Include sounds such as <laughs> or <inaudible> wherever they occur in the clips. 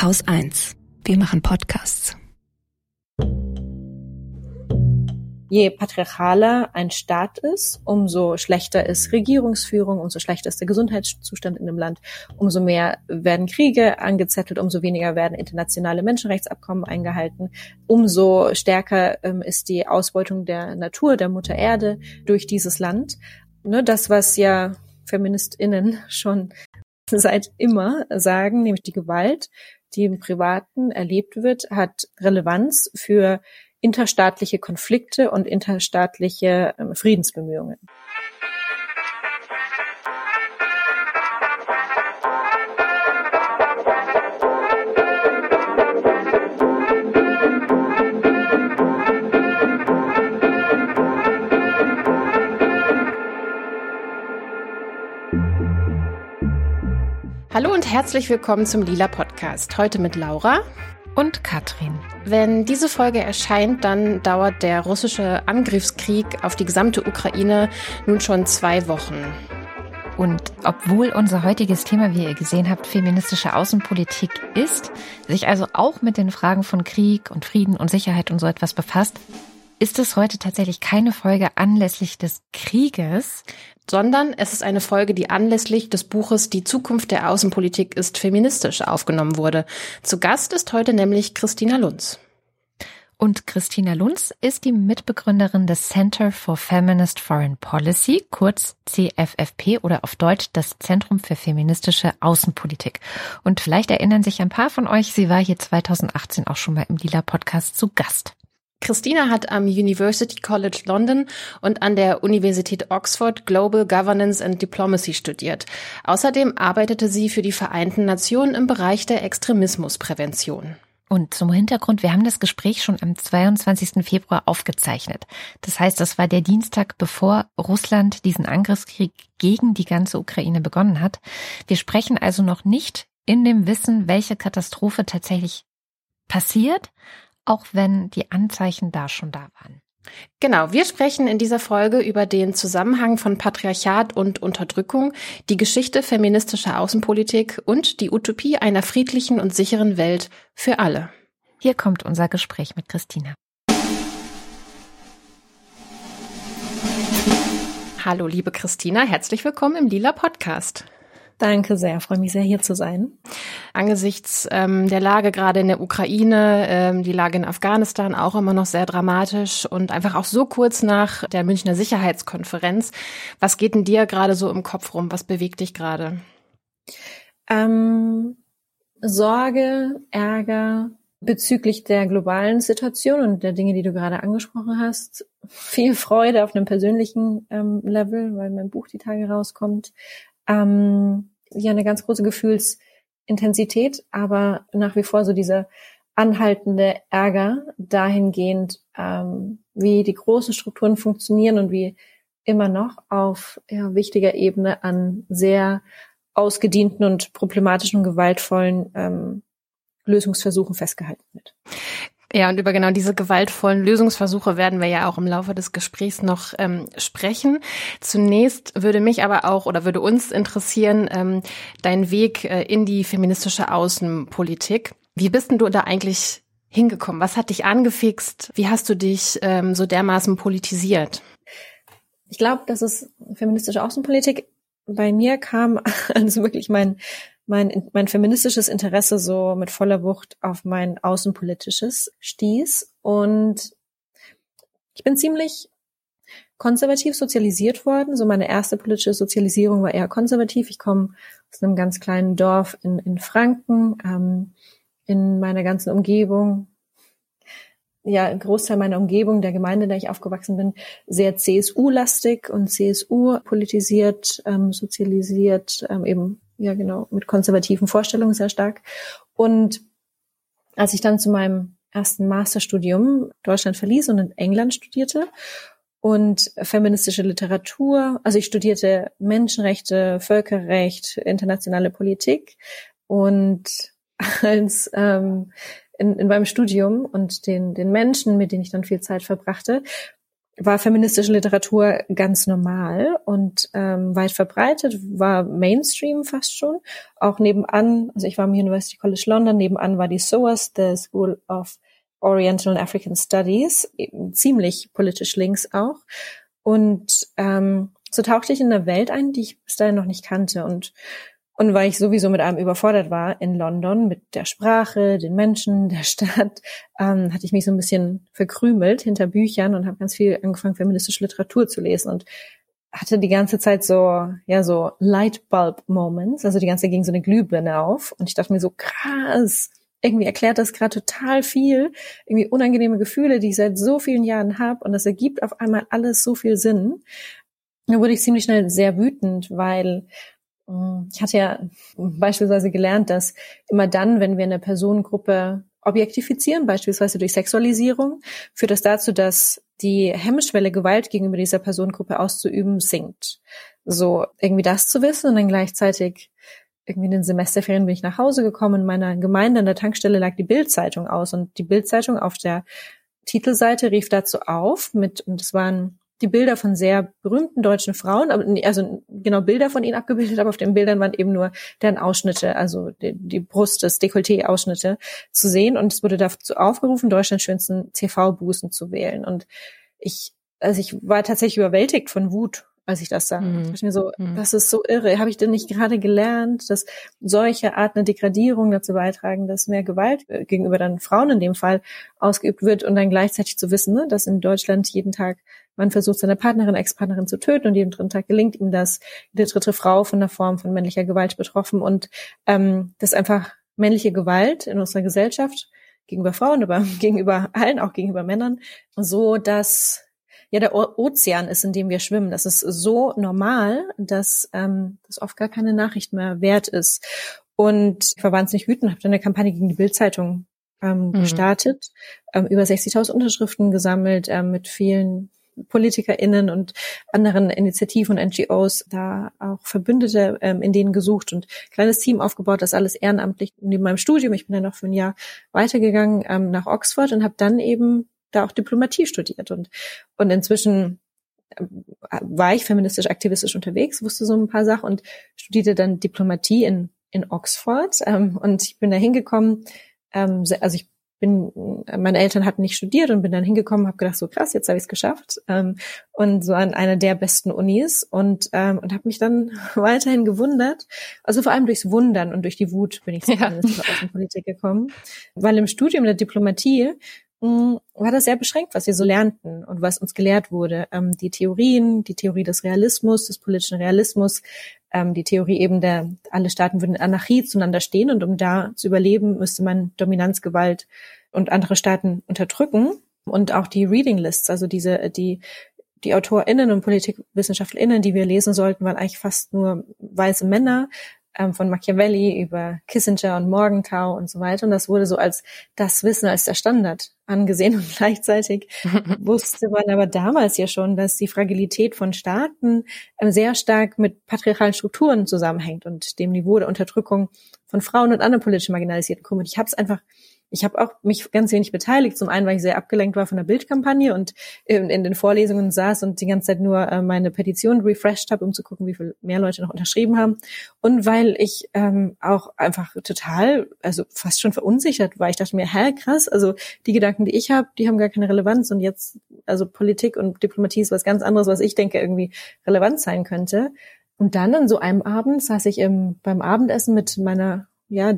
Haus 1. Wir machen Podcasts. Je patriarchaler ein Staat ist, umso schlechter ist Regierungsführung, umso schlechter ist der Gesundheitszustand in dem Land, umso mehr werden Kriege angezettelt, umso weniger werden internationale Menschenrechtsabkommen eingehalten, umso stärker ähm, ist die Ausbeutung der Natur, der Mutter Erde durch dieses Land. Ne, das, was ja FeministInnen schon <laughs> seit immer sagen, nämlich die Gewalt, die im Privaten erlebt wird, hat Relevanz für interstaatliche Konflikte und interstaatliche ähm, Friedensbemühungen. Hallo und herzlich willkommen zum Lila Podcast. Heute mit Laura und Katrin. Wenn diese Folge erscheint, dann dauert der russische Angriffskrieg auf die gesamte Ukraine nun schon zwei Wochen. Und obwohl unser heutiges Thema, wie ihr gesehen habt, feministische Außenpolitik ist, sich also auch mit den Fragen von Krieg und Frieden und Sicherheit und so etwas befasst, ist es heute tatsächlich keine Folge anlässlich des Krieges, sondern es ist eine Folge, die anlässlich des Buches Die Zukunft der Außenpolitik ist feministisch aufgenommen wurde. Zu Gast ist heute nämlich Christina Lunz. Und Christina Lunz ist die Mitbegründerin des Center for Feminist Foreign Policy, kurz CFFP oder auf Deutsch das Zentrum für feministische Außenpolitik. Und vielleicht erinnern sich ein paar von euch, sie war hier 2018 auch schon mal im Lila Podcast zu Gast. Christina hat am University College London und an der Universität Oxford Global Governance and Diplomacy studiert. Außerdem arbeitete sie für die Vereinten Nationen im Bereich der Extremismusprävention. Und zum Hintergrund, wir haben das Gespräch schon am 22. Februar aufgezeichnet. Das heißt, das war der Dienstag, bevor Russland diesen Angriffskrieg gegen die ganze Ukraine begonnen hat. Wir sprechen also noch nicht in dem Wissen, welche Katastrophe tatsächlich passiert, auch wenn die Anzeichen da schon da waren. Genau, wir sprechen in dieser Folge über den Zusammenhang von Patriarchat und Unterdrückung, die Geschichte feministischer Außenpolitik und die Utopie einer friedlichen und sicheren Welt für alle. Hier kommt unser Gespräch mit Christina. Hallo, liebe Christina, herzlich willkommen im Lila Podcast. Danke sehr, freue mich sehr hier zu sein. Angesichts ähm, der Lage gerade in der Ukraine, ähm, die Lage in Afghanistan auch immer noch sehr dramatisch und einfach auch so kurz nach der Münchner Sicherheitskonferenz. Was geht denn dir gerade so im Kopf rum? Was bewegt dich gerade? Ähm, Sorge, Ärger bezüglich der globalen Situation und der Dinge, die du gerade angesprochen hast. Viel Freude auf einem persönlichen ähm, Level, weil mein Buch die Tage rauskommt ähm, ja eine ganz große Gefühlsintensität, aber nach wie vor so dieser anhaltende Ärger dahingehend, ähm, wie die großen Strukturen funktionieren und wie immer noch auf ja, wichtiger Ebene an sehr ausgedienten und problematischen und gewaltvollen ähm, Lösungsversuchen festgehalten wird. Ja, und über genau diese gewaltvollen Lösungsversuche werden wir ja auch im Laufe des Gesprächs noch ähm, sprechen. Zunächst würde mich aber auch oder würde uns interessieren, ähm, dein Weg äh, in die feministische Außenpolitik. Wie bist denn du da eigentlich hingekommen? Was hat dich angefixt? Wie hast du dich ähm, so dermaßen politisiert? Ich glaube, dass es feministische Außenpolitik bei mir kam, <laughs> also wirklich mein mein, mein feministisches Interesse so mit voller Wucht auf mein außenpolitisches stieß. Und ich bin ziemlich konservativ sozialisiert worden. So meine erste politische Sozialisierung war eher konservativ. Ich komme aus einem ganz kleinen Dorf in, in Franken. Ähm, in meiner ganzen Umgebung, ja, ein Großteil meiner Umgebung, der Gemeinde, in der ich aufgewachsen bin, sehr CSU-lastig und CSU politisiert, ähm, sozialisiert, ähm, eben ja genau, mit konservativen Vorstellungen sehr stark. Und als ich dann zu meinem ersten Masterstudium Deutschland verließ und in England studierte und feministische Literatur, also ich studierte Menschenrechte, Völkerrecht, internationale Politik und <laughs> als ähm, in, in meinem Studium und den, den Menschen, mit denen ich dann viel Zeit verbrachte, war feministische Literatur ganz normal und ähm, weit verbreitet, war Mainstream fast schon. Auch nebenan, also ich war am University College London, nebenan war die SOAS, the School of Oriental and African Studies, ziemlich politisch links auch. Und ähm, so tauchte ich in eine Welt ein, die ich bis dahin noch nicht kannte. Und und weil ich sowieso mit allem überfordert war in London, mit der Sprache, den Menschen, <laughs> der Stadt, ähm, hatte ich mich so ein bisschen verkrümelt hinter Büchern und habe ganz viel angefangen, feministische Literatur zu lesen und hatte die ganze Zeit so, ja, so Lightbulb-Moments, also die ganze Zeit ging so eine Glühbirne auf und ich dachte mir so, krass, irgendwie erklärt das gerade total viel, irgendwie unangenehme Gefühle, die ich seit so vielen Jahren habe und das ergibt auf einmal alles so viel Sinn. Da wurde ich ziemlich schnell sehr wütend, weil ich hatte ja beispielsweise gelernt, dass immer dann, wenn wir eine Personengruppe objektifizieren, beispielsweise durch Sexualisierung, führt das dazu, dass die Hemmschwelle, Gewalt gegenüber dieser Personengruppe auszuüben, sinkt. So irgendwie das zu wissen und dann gleichzeitig irgendwie in den Semesterferien bin ich nach Hause gekommen. In meiner Gemeinde an der Tankstelle lag die Bildzeitung aus und die Bildzeitung auf der Titelseite rief dazu auf mit, und es waren die Bilder von sehr berühmten deutschen Frauen, also genau Bilder von ihnen abgebildet, aber auf den Bildern waren eben nur deren Ausschnitte, also die, die Brust, das Dekolleté-Ausschnitte zu sehen. Und es wurde dazu aufgerufen, Deutschlands schönsten CV-Bußen zu wählen. Und ich, also ich war tatsächlich überwältigt von Wut als ich das sah. Mhm. Ich mir so, mhm. das ist so irre. Habe ich denn nicht gerade gelernt, dass solche Art eine Degradierung dazu beitragen, dass mehr Gewalt äh, gegenüber dann Frauen in dem Fall ausgeübt wird und dann gleichzeitig zu wissen, ne, dass in Deutschland jeden Tag man versucht, seine Partnerin, Ex-Partnerin zu töten und jeden dritten Tag gelingt ihm das. Jede dritte Frau von einer Form von männlicher Gewalt betroffen und ähm, das einfach männliche Gewalt in unserer Gesellschaft gegenüber Frauen, aber <laughs> gegenüber allen, auch gegenüber Männern, so dass ja der Ozean ist, in dem wir schwimmen. Das ist so normal, dass ähm, das oft gar keine Nachricht mehr wert ist. Und ich war wahnsinnig wütend, habe dann eine Kampagne gegen die Bildzeitung ähm, mhm. gestartet, ähm, über 60.000 Unterschriften gesammelt, ähm, mit vielen PolitikerInnen und anderen Initiativen und NGOs da auch Verbündete ähm, in denen gesucht und kleines Team aufgebaut, das alles ehrenamtlich neben meinem Studium. Ich bin dann noch für ein Jahr weitergegangen ähm, nach Oxford und habe dann eben da auch Diplomatie studiert und, und inzwischen äh, war ich feministisch aktivistisch unterwegs, wusste so ein paar Sachen und studierte dann Diplomatie in, in Oxford. Ähm, und ich bin da hingekommen, ähm, also ich bin, meine Eltern hatten nicht studiert und bin dann hingekommen, habe gedacht, so krass, jetzt habe ich es geschafft. Ähm, und so an einer der besten Unis und, ähm, und habe mich dann <laughs> weiterhin gewundert. Also vor allem durchs Wundern und durch die Wut bin ich zur ja. Außenpolitik gekommen. Weil im Studium der Diplomatie Mm, war das sehr beschränkt, was wir so lernten und was uns gelehrt wurde. Ähm, die Theorien, die Theorie des Realismus, des politischen Realismus, ähm, die Theorie eben der, alle Staaten würden in Anarchie zueinander stehen und um da zu überleben, müsste man Dominanzgewalt und andere Staaten unterdrücken. Und auch die Reading Lists, also diese, die, die AutorInnen und PolitikwissenschaftlerInnen, die wir lesen sollten, waren eigentlich fast nur weiße Männer, ähm, von Machiavelli über Kissinger und Morgenthau und so weiter. Und das wurde so als das Wissen, als der Standard angesehen. Und <laughs> gleichzeitig <laughs> wusste man aber damals ja schon, dass die Fragilität von Staaten ähm, sehr stark mit patriarchalen Strukturen zusammenhängt und dem Niveau der Unterdrückung von Frauen und anderen politisch marginalisierten Gruppen. Ich habe es einfach ich habe auch mich ganz wenig beteiligt. Zum einen, weil ich sehr abgelenkt war von der Bildkampagne und in, in den Vorlesungen saß und die ganze Zeit nur äh, meine Petition refreshed habe, um zu gucken, wie viel mehr Leute noch unterschrieben haben. Und weil ich ähm, auch einfach total, also fast schon verunsichert war. Ich dachte mir, hä, krass, also die Gedanken, die ich habe, die haben gar keine Relevanz. Und jetzt, also Politik und Diplomatie ist was ganz anderes, was ich denke irgendwie relevant sein könnte. Und dann an so einem Abend saß ich im, beim Abendessen mit meiner ja,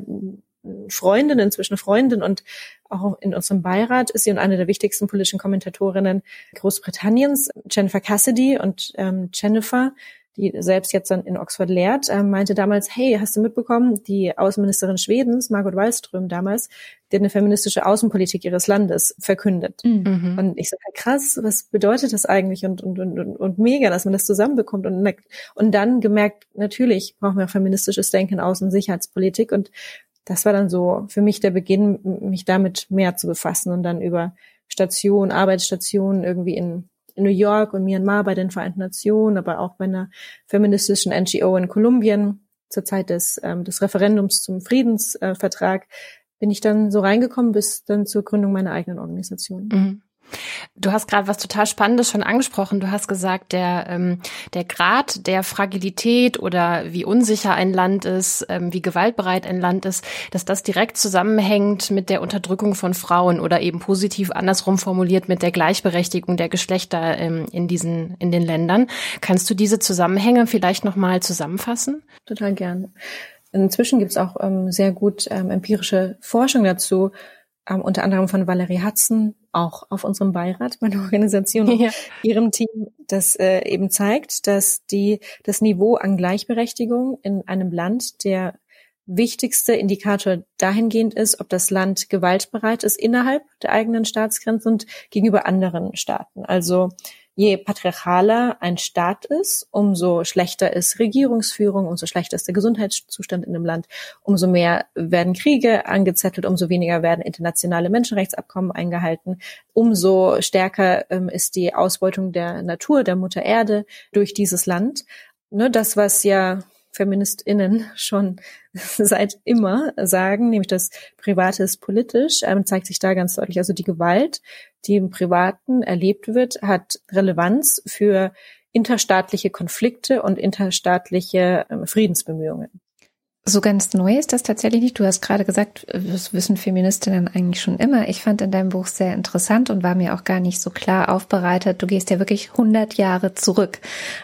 Freundin, inzwischen Freundin und auch in unserem Beirat ist sie und eine der wichtigsten politischen Kommentatorinnen Großbritanniens, Jennifer Cassidy. Und ähm, Jennifer, die selbst jetzt dann in Oxford lehrt, ähm, meinte damals, hey, hast du mitbekommen, die Außenministerin Schwedens, Margot Wallström damals, die hat eine feministische Außenpolitik ihres Landes verkündet. Mhm. Und ich sage, krass, was bedeutet das eigentlich? Und, und, und, und mega, dass man das zusammenbekommt und, und dann gemerkt, natürlich brauchen wir auch feministisches Denken, Außen- und Sicherheitspolitik. Und das war dann so für mich der Beginn, mich damit mehr zu befassen und dann über Stationen, Arbeitsstationen irgendwie in, in New York und Myanmar bei den Vereinten Nationen, aber auch bei einer feministischen NGO in Kolumbien zur Zeit des, ähm, des Referendums zum Friedensvertrag bin ich dann so reingekommen bis dann zur Gründung meiner eigenen Organisation. Mhm. Du hast gerade was total Spannendes schon angesprochen. Du hast gesagt, der, ähm, der Grad der Fragilität oder wie unsicher ein Land ist, ähm, wie gewaltbereit ein Land ist, dass das direkt zusammenhängt mit der Unterdrückung von Frauen oder eben positiv andersrum formuliert mit der Gleichberechtigung der Geschlechter ähm, in diesen, in den Ländern. Kannst du diese Zusammenhänge vielleicht nochmal zusammenfassen? Total gern. Inzwischen gibt es auch ähm, sehr gut ähm, empirische Forschung dazu, ähm, unter anderem von Valerie Hudson, auch auf unserem Beirat, meiner Organisation, ja. ihrem Team, das äh, eben zeigt, dass die das Niveau an Gleichberechtigung in einem Land der wichtigste Indikator dahingehend ist, ob das Land gewaltbereit ist innerhalb der eigenen Staatsgrenzen und gegenüber anderen Staaten. Also je patriarchaler ein Staat ist, umso schlechter ist Regierungsführung, umso schlechter ist der Gesundheitszustand in dem Land, umso mehr werden Kriege angezettelt, umso weniger werden internationale Menschenrechtsabkommen eingehalten, umso stärker ähm, ist die Ausbeutung der Natur, der Mutter Erde durch dieses Land. Ne, das, was ja FeministInnen schon <laughs> seit immer sagen, nämlich das Private ist politisch, ähm, zeigt sich da ganz deutlich. Also die Gewalt, die im Privaten erlebt wird, hat Relevanz für interstaatliche Konflikte und interstaatliche ähm, Friedensbemühungen. So ganz neu ist das tatsächlich nicht. Du hast gerade gesagt, das wissen Feministinnen eigentlich schon immer. Ich fand in deinem Buch sehr interessant und war mir auch gar nicht so klar aufbereitet. Du gehst ja wirklich 100 Jahre zurück.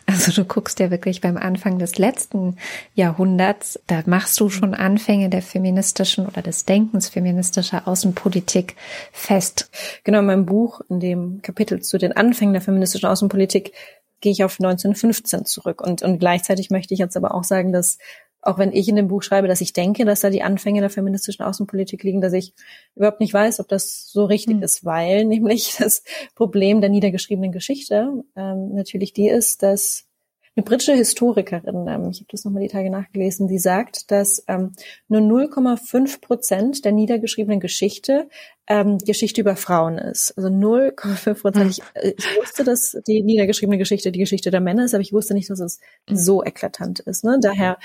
Also du guckst ja wirklich beim Anfang des letzten Jahrhunderts. Da machst du schon Anfänge der feministischen oder des Denkens feministischer Außenpolitik fest. Genau, in meinem Buch, in dem Kapitel zu den Anfängen der feministischen Außenpolitik, gehe ich auf 1915 zurück. Und, und gleichzeitig möchte ich jetzt aber auch sagen, dass auch wenn ich in dem Buch schreibe, dass ich denke, dass da die Anfänge der feministischen Außenpolitik liegen, dass ich überhaupt nicht weiß, ob das so richtig mhm. ist, weil <laughs> nämlich das Problem der niedergeschriebenen Geschichte ähm, natürlich die ist, dass eine britische Historikerin, ähm, ich habe das nochmal die Tage nachgelesen, die sagt, dass ähm, nur 0,5 Prozent der niedergeschriebenen Geschichte ähm, Geschichte über Frauen ist. Also 0,5 Prozent. Mhm. Ich, äh, ich, wusste, dass die niedergeschriebene Geschichte die Geschichte der Männer ist, aber ich wusste nicht, dass es hm. so eklatant ist. Ne? Daher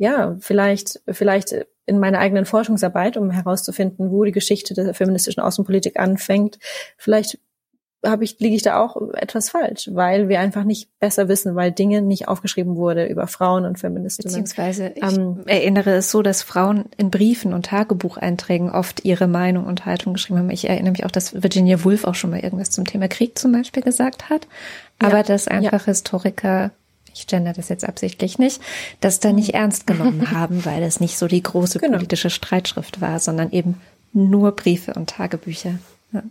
ja, vielleicht, vielleicht in meiner eigenen Forschungsarbeit, um herauszufinden, wo die Geschichte der feministischen Außenpolitik anfängt, vielleicht habe ich, liege ich da auch etwas falsch, weil wir einfach nicht besser wissen, weil Dinge nicht aufgeschrieben wurde über Frauen und Feministinnen. Beziehungsweise ich ähm, erinnere es so, dass Frauen in Briefen und Tagebucheinträgen oft ihre Meinung und Haltung geschrieben haben. Ich erinnere mich auch, dass Virginia Woolf auch schon mal irgendwas zum Thema Krieg zum Beispiel gesagt hat. Aber ja, dass einfach ja. Historiker ich gender das jetzt absichtlich nicht, das da nicht ernst genommen <laughs> haben, weil es nicht so die große genau. politische Streitschrift war, sondern eben nur Briefe und Tagebücher. Ja.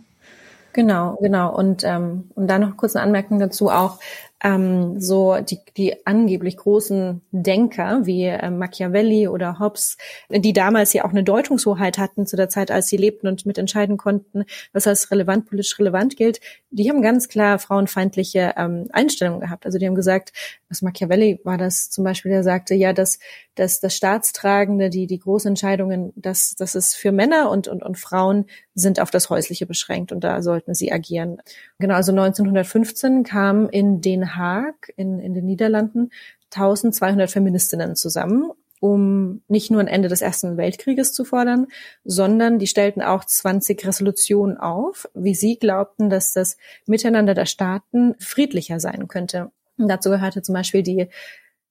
Genau, genau. Und ähm, und da noch kurz eine Anmerkung dazu auch ähm, so die, die angeblich großen Denker wie äh, Machiavelli oder Hobbes, die damals ja auch eine Deutungshoheit hatten zu der Zeit, als sie lebten und mitentscheiden konnten, was als relevant, politisch relevant gilt, die haben ganz klar frauenfeindliche ähm, Einstellungen gehabt. Also die haben gesagt, was Machiavelli war das zum Beispiel, der sagte, ja, dass, dass das Staatstragende, die, die großen Entscheidungen, dass, dass es für Männer und, und, und Frauen sind auf das Häusliche beschränkt und da sollten sie agieren. Genau, also 1915 kam in Den Haag, in, in den Niederlanden, 1200 Feministinnen zusammen um nicht nur ein Ende des Ersten Weltkrieges zu fordern, sondern die stellten auch 20 Resolutionen auf, wie sie glaubten, dass das Miteinander der Staaten friedlicher sein könnte. Und dazu gehörte zum Beispiel die,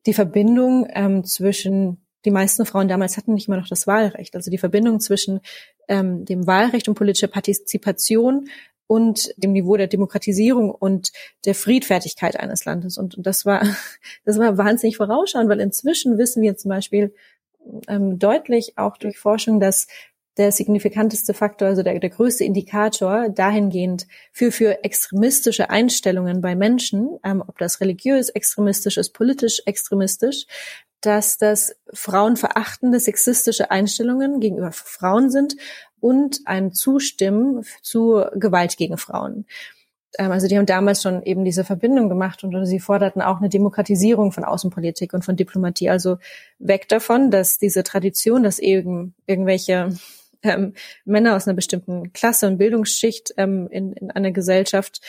die Verbindung ähm, zwischen die meisten Frauen damals hatten nicht mal noch das Wahlrecht. Also die Verbindung zwischen ähm, dem Wahlrecht und politischer Partizipation und dem Niveau der Demokratisierung und der Friedfertigkeit eines Landes. Und, und das war, <laughs> das war wahnsinnig vorausschauend, weil inzwischen wissen wir zum Beispiel ähm, deutlich auch durch Forschung, dass der signifikanteste Faktor, also der, der größte Indikator dahingehend für, für extremistische Einstellungen bei Menschen, ähm, ob das religiös extremistisch ist, politisch extremistisch, dass das frauenverachtende, sexistische Einstellungen gegenüber Frauen sind und ein Zustimmen zu Gewalt gegen Frauen. Ähm, also die haben damals schon eben diese Verbindung gemacht und sie forderten auch eine Demokratisierung von Außenpolitik und von Diplomatie. Also weg davon, dass diese Tradition, dass eben irgendwelche ähm, Männer aus einer bestimmten Klasse und Bildungsschicht ähm, in, in einer Gesellschaft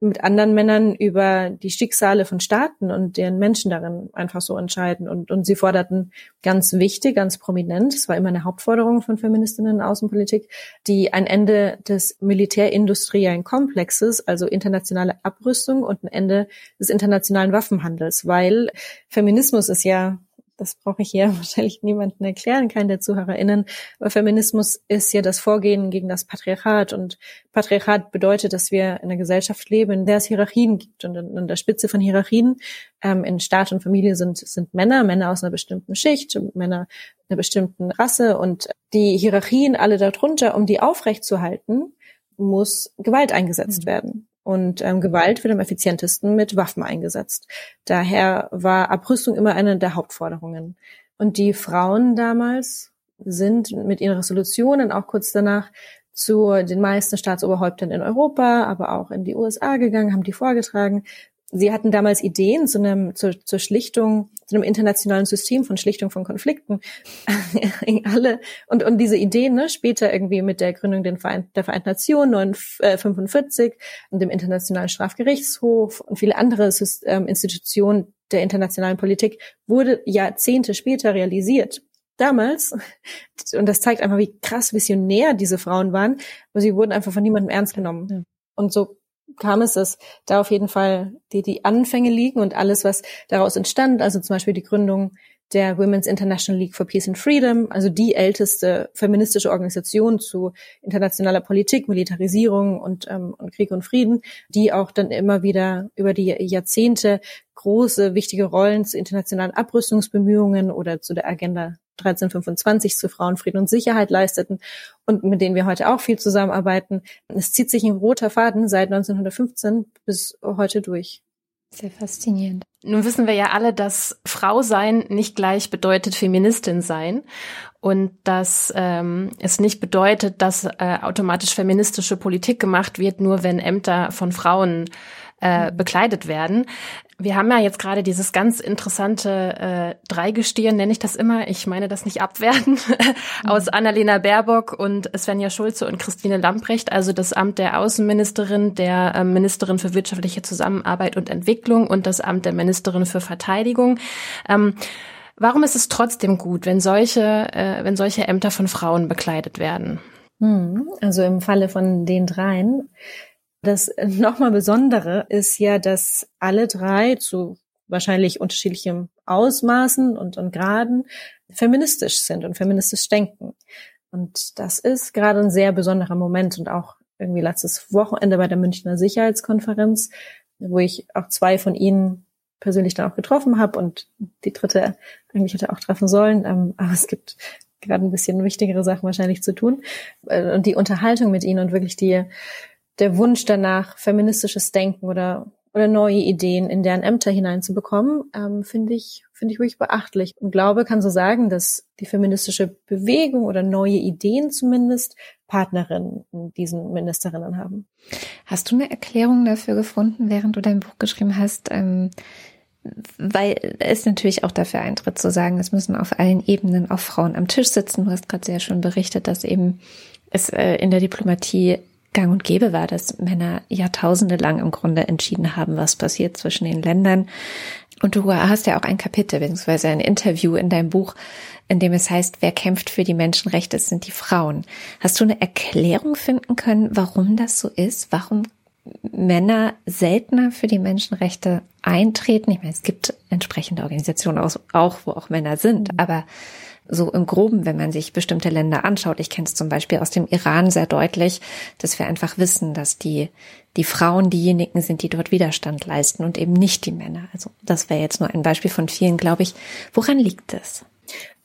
mit anderen Männern über die Schicksale von Staaten und deren Menschen darin einfach so entscheiden. Und, und sie forderten ganz wichtig, ganz prominent, es war immer eine Hauptforderung von Feministinnen in Außenpolitik, die ein Ende des militärindustriellen Komplexes, also internationale Abrüstung und ein Ende des internationalen Waffenhandels, weil Feminismus ist ja das brauche ich hier <laughs> wahrscheinlich niemanden erklären, keinen der ZuhörerInnen. Aber Feminismus ist ja das Vorgehen gegen das Patriarchat. Und Patriarchat bedeutet, dass wir in einer Gesellschaft leben, in der es Hierarchien gibt. Und an der Spitze von Hierarchien ähm, in Staat und Familie sind, sind Männer, Männer aus einer bestimmten Schicht, Männer einer bestimmten Rasse. Und die Hierarchien alle darunter, um die aufrechtzuerhalten, muss Gewalt eingesetzt mhm. werden. Und ähm, Gewalt wird am effizientesten mit Waffen eingesetzt. Daher war Abrüstung immer eine der Hauptforderungen. Und die Frauen damals sind mit ihren Resolutionen auch kurz danach zu den meisten Staatsoberhäuptern in Europa, aber auch in die USA gegangen, haben die vorgetragen, Sie hatten damals Ideen zu einem, zur, zur Schlichtung, zu einem internationalen System von Schlichtung von Konflikten. <laughs> Alle, und, und diese Ideen, ne, später irgendwie mit der Gründung der Vereinten, der Vereinten Nationen 1945 äh, und dem Internationalen Strafgerichtshof und viele andere ähm, Institutionen der internationalen Politik, wurde Jahrzehnte später realisiert. Damals, und das zeigt einfach, wie krass visionär diese Frauen waren, aber sie wurden einfach von niemandem ernst genommen. Ja. Und so kam es, dass da auf jeden Fall die, die Anfänge liegen und alles, was daraus entstand, also zum Beispiel die Gründung der Women's International League for Peace and Freedom, also die älteste feministische Organisation zu internationaler Politik, Militarisierung und, ähm, und Krieg und Frieden, die auch dann immer wieder über die Jahrzehnte große, wichtige Rollen zu internationalen Abrüstungsbemühungen oder zu der Agenda 1325 zu Frauenfrieden und Sicherheit leisteten und mit denen wir heute auch viel zusammenarbeiten. Es zieht sich ein roter Faden seit 1915 bis heute durch. Sehr faszinierend. Nun wissen wir ja alle, dass Frau sein nicht gleich bedeutet Feministin sein und dass ähm, es nicht bedeutet, dass äh, automatisch feministische Politik gemacht wird, nur wenn Ämter von Frauen äh, bekleidet werden. Wir haben ja jetzt gerade dieses ganz interessante äh, Dreigestirn, nenne ich das immer, ich meine das nicht abwerten, <laughs> aus mhm. Annalena Baerbock und Svenja Schulze und Christine Lamprecht, also das Amt der Außenministerin, der äh, Ministerin für wirtschaftliche Zusammenarbeit und Entwicklung und das Amt der Ministerin für Verteidigung. Ähm, warum ist es trotzdem gut, wenn solche, äh, wenn solche Ämter von Frauen bekleidet werden? Hm, also im Falle von den dreien das nochmal Besondere ist ja, dass alle drei zu wahrscheinlich unterschiedlichem Ausmaßen und, und Graden feministisch sind und feministisch denken. Und das ist gerade ein sehr besonderer Moment und auch irgendwie letztes Wochenende bei der Münchner Sicherheitskonferenz, wo ich auch zwei von ihnen persönlich dann auch getroffen habe und die dritte eigentlich hätte auch treffen sollen. Ähm, <laughs> aber es gibt gerade ein bisschen wichtigere Sachen wahrscheinlich zu tun. Äh, und die Unterhaltung mit ihnen und wirklich die der Wunsch danach, feministisches Denken oder oder neue Ideen in deren Ämter hineinzubekommen, ähm, finde ich finde ich wirklich beachtlich und glaube, kann so sagen, dass die feministische Bewegung oder neue Ideen zumindest Partnerinnen in diesen Ministerinnen haben. Hast du eine Erklärung dafür gefunden, während du dein Buch geschrieben hast? Ähm, weil es natürlich auch dafür eintritt zu sagen, es müssen auf allen Ebenen auch Frauen am Tisch sitzen. Du hast gerade sehr schön berichtet, dass eben es äh, in der Diplomatie gang und gäbe war, dass Männer Jahrtausende lang im Grunde entschieden haben, was passiert zwischen den Ländern. Und du hast ja auch ein Kapitel bzw. ein Interview in deinem Buch, in dem es heißt, wer kämpft für die Menschenrechte, es sind die Frauen. Hast du eine Erklärung finden können, warum das so ist? Warum Männer seltener für die Menschenrechte eintreten? Ich meine, es gibt entsprechende Organisationen auch, wo auch Männer sind, aber so im Groben, wenn man sich bestimmte Länder anschaut. Ich kenne es zum Beispiel aus dem Iran sehr deutlich, dass wir einfach wissen, dass die, die Frauen diejenigen sind, die dort Widerstand leisten und eben nicht die Männer. Also das wäre jetzt nur ein Beispiel von vielen, glaube ich. Woran liegt es?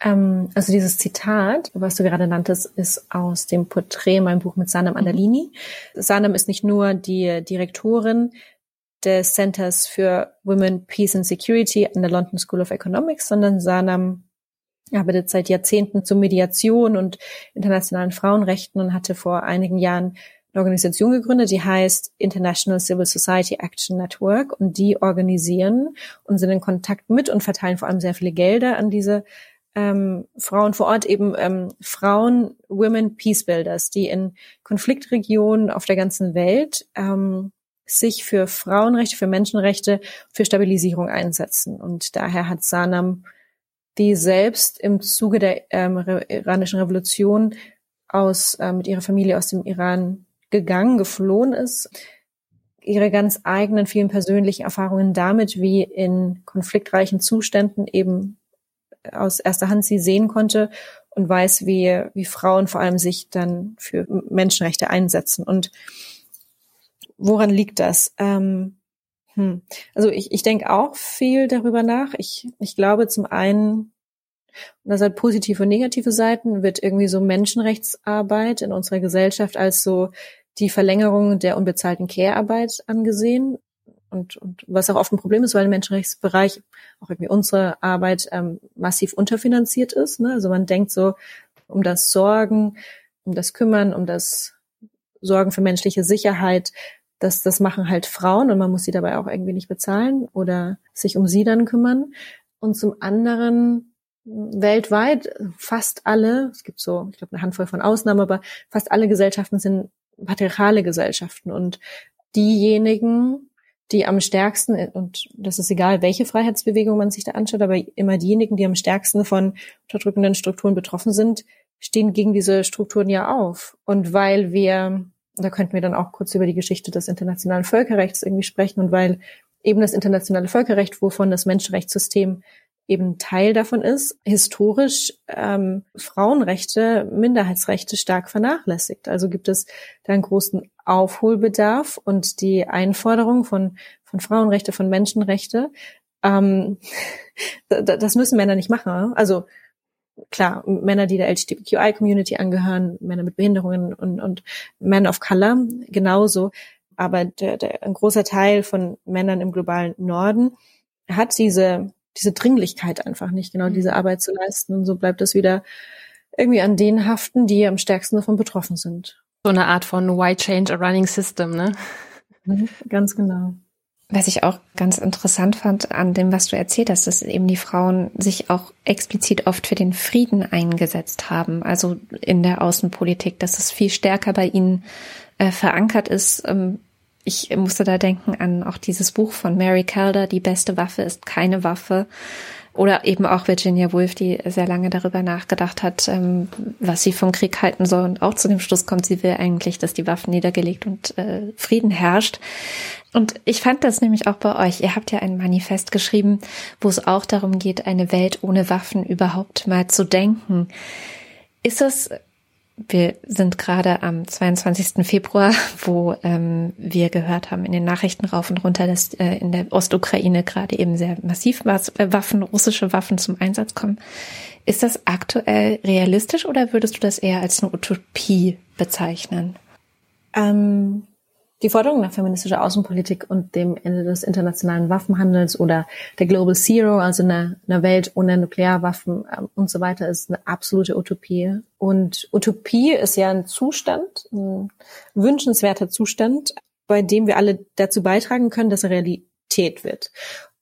Ähm, also dieses Zitat, was du gerade nanntest, ist aus dem Porträt, mein Buch mit Sanam Andalini. Mhm. Sanam ist nicht nur die Direktorin des Centers für Women, Peace and Security an der London School of Economics, sondern Sanam arbeitet seit Jahrzehnten zur Mediation und internationalen Frauenrechten und hatte vor einigen Jahren eine Organisation gegründet, die heißt International Civil Society Action Network und die organisieren und sind in Kontakt mit und verteilen vor allem sehr viele Gelder an diese ähm, Frauen vor Ort, eben ähm, Frauen, Women Peace Builders, die in Konfliktregionen auf der ganzen Welt ähm, sich für Frauenrechte, für Menschenrechte, für Stabilisierung einsetzen. Und daher hat Sanam, die selbst im Zuge der ähm, iranischen Revolution aus äh, mit ihrer Familie aus dem Iran gegangen, geflohen ist, ihre ganz eigenen vielen persönlichen Erfahrungen damit, wie in konfliktreichen Zuständen eben aus erster Hand sie sehen konnte und weiß, wie, wie Frauen vor allem sich dann für Menschenrechte einsetzen. Und woran liegt das? Ähm, hm. Also ich, ich denke auch viel darüber nach. Ich, ich glaube zum einen, und das hat positive und negative Seiten, wird irgendwie so Menschenrechtsarbeit in unserer Gesellschaft als so die Verlängerung der unbezahlten Care-Arbeit angesehen. Und, und was auch oft ein Problem ist, weil im Menschenrechtsbereich auch irgendwie unsere Arbeit ähm, massiv unterfinanziert ist. Ne? Also man denkt so um das Sorgen, um das Kümmern, um das Sorgen für menschliche Sicherheit, das, das machen halt Frauen und man muss sie dabei auch irgendwie nicht bezahlen oder sich um sie dann kümmern. Und zum anderen weltweit fast alle, es gibt so, ich glaube, eine Handvoll von Ausnahmen, aber fast alle Gesellschaften sind patriarchale Gesellschaften und diejenigen, die am stärksten, und das ist egal, welche Freiheitsbewegung man sich da anschaut, aber immer diejenigen, die am stärksten von unterdrückenden Strukturen betroffen sind, stehen gegen diese Strukturen ja auf. Und weil wir, da könnten wir dann auch kurz über die Geschichte des internationalen Völkerrechts irgendwie sprechen und weil eben das internationale Völkerrecht, wovon das Menschenrechtssystem eben Teil davon ist, historisch ähm, Frauenrechte, Minderheitsrechte stark vernachlässigt. Also gibt es da einen großen Aufholbedarf und die Einforderung von, von Frauenrechte, von Menschenrechte, ähm, <laughs> das müssen Männer nicht machen. Also klar, Männer, die der LGBTQI-Community angehören, Männer mit Behinderungen und, und Men of Color genauso. Aber der, der, ein großer Teil von Männern im globalen Norden hat diese diese Dringlichkeit einfach nicht, genau diese mhm. Arbeit zu leisten. Und so bleibt es wieder irgendwie an denen haften, die am stärksten davon betroffen sind. So eine Art von Why Change a Running System, ne? Mhm, ganz genau. Was ich auch ganz interessant fand an dem, was du erzählt hast, dass eben die Frauen sich auch explizit oft für den Frieden eingesetzt haben, also in der Außenpolitik, dass es viel stärker bei ihnen äh, verankert ist, ähm, ich musste da denken an auch dieses Buch von Mary Calder, Die beste Waffe ist keine Waffe. Oder eben auch Virginia Woolf, die sehr lange darüber nachgedacht hat, ähm, was sie vom Krieg halten soll und auch zu dem Schluss kommt, sie will eigentlich, dass die Waffen niedergelegt und äh, Frieden herrscht. Und ich fand das nämlich auch bei euch. Ihr habt ja ein Manifest geschrieben, wo es auch darum geht, eine Welt ohne Waffen überhaupt mal zu denken. Ist das wir sind gerade am 22. Februar, wo ähm, wir gehört haben in den Nachrichten rauf und runter, dass äh, in der Ostukraine gerade eben sehr massiv äh, Waffen, russische Waffen zum Einsatz kommen. Ist das aktuell realistisch oder würdest du das eher als eine Utopie bezeichnen? Ähm, die Forderung nach feministischer Außenpolitik und dem Ende des internationalen Waffenhandels oder der Global Zero, also einer, einer Welt ohne Nuklearwaffen ähm, und so weiter, ist eine absolute Utopie. Und Utopie ist ja ein Zustand, ein wünschenswerter Zustand, bei dem wir alle dazu beitragen können, dass er Realität wird.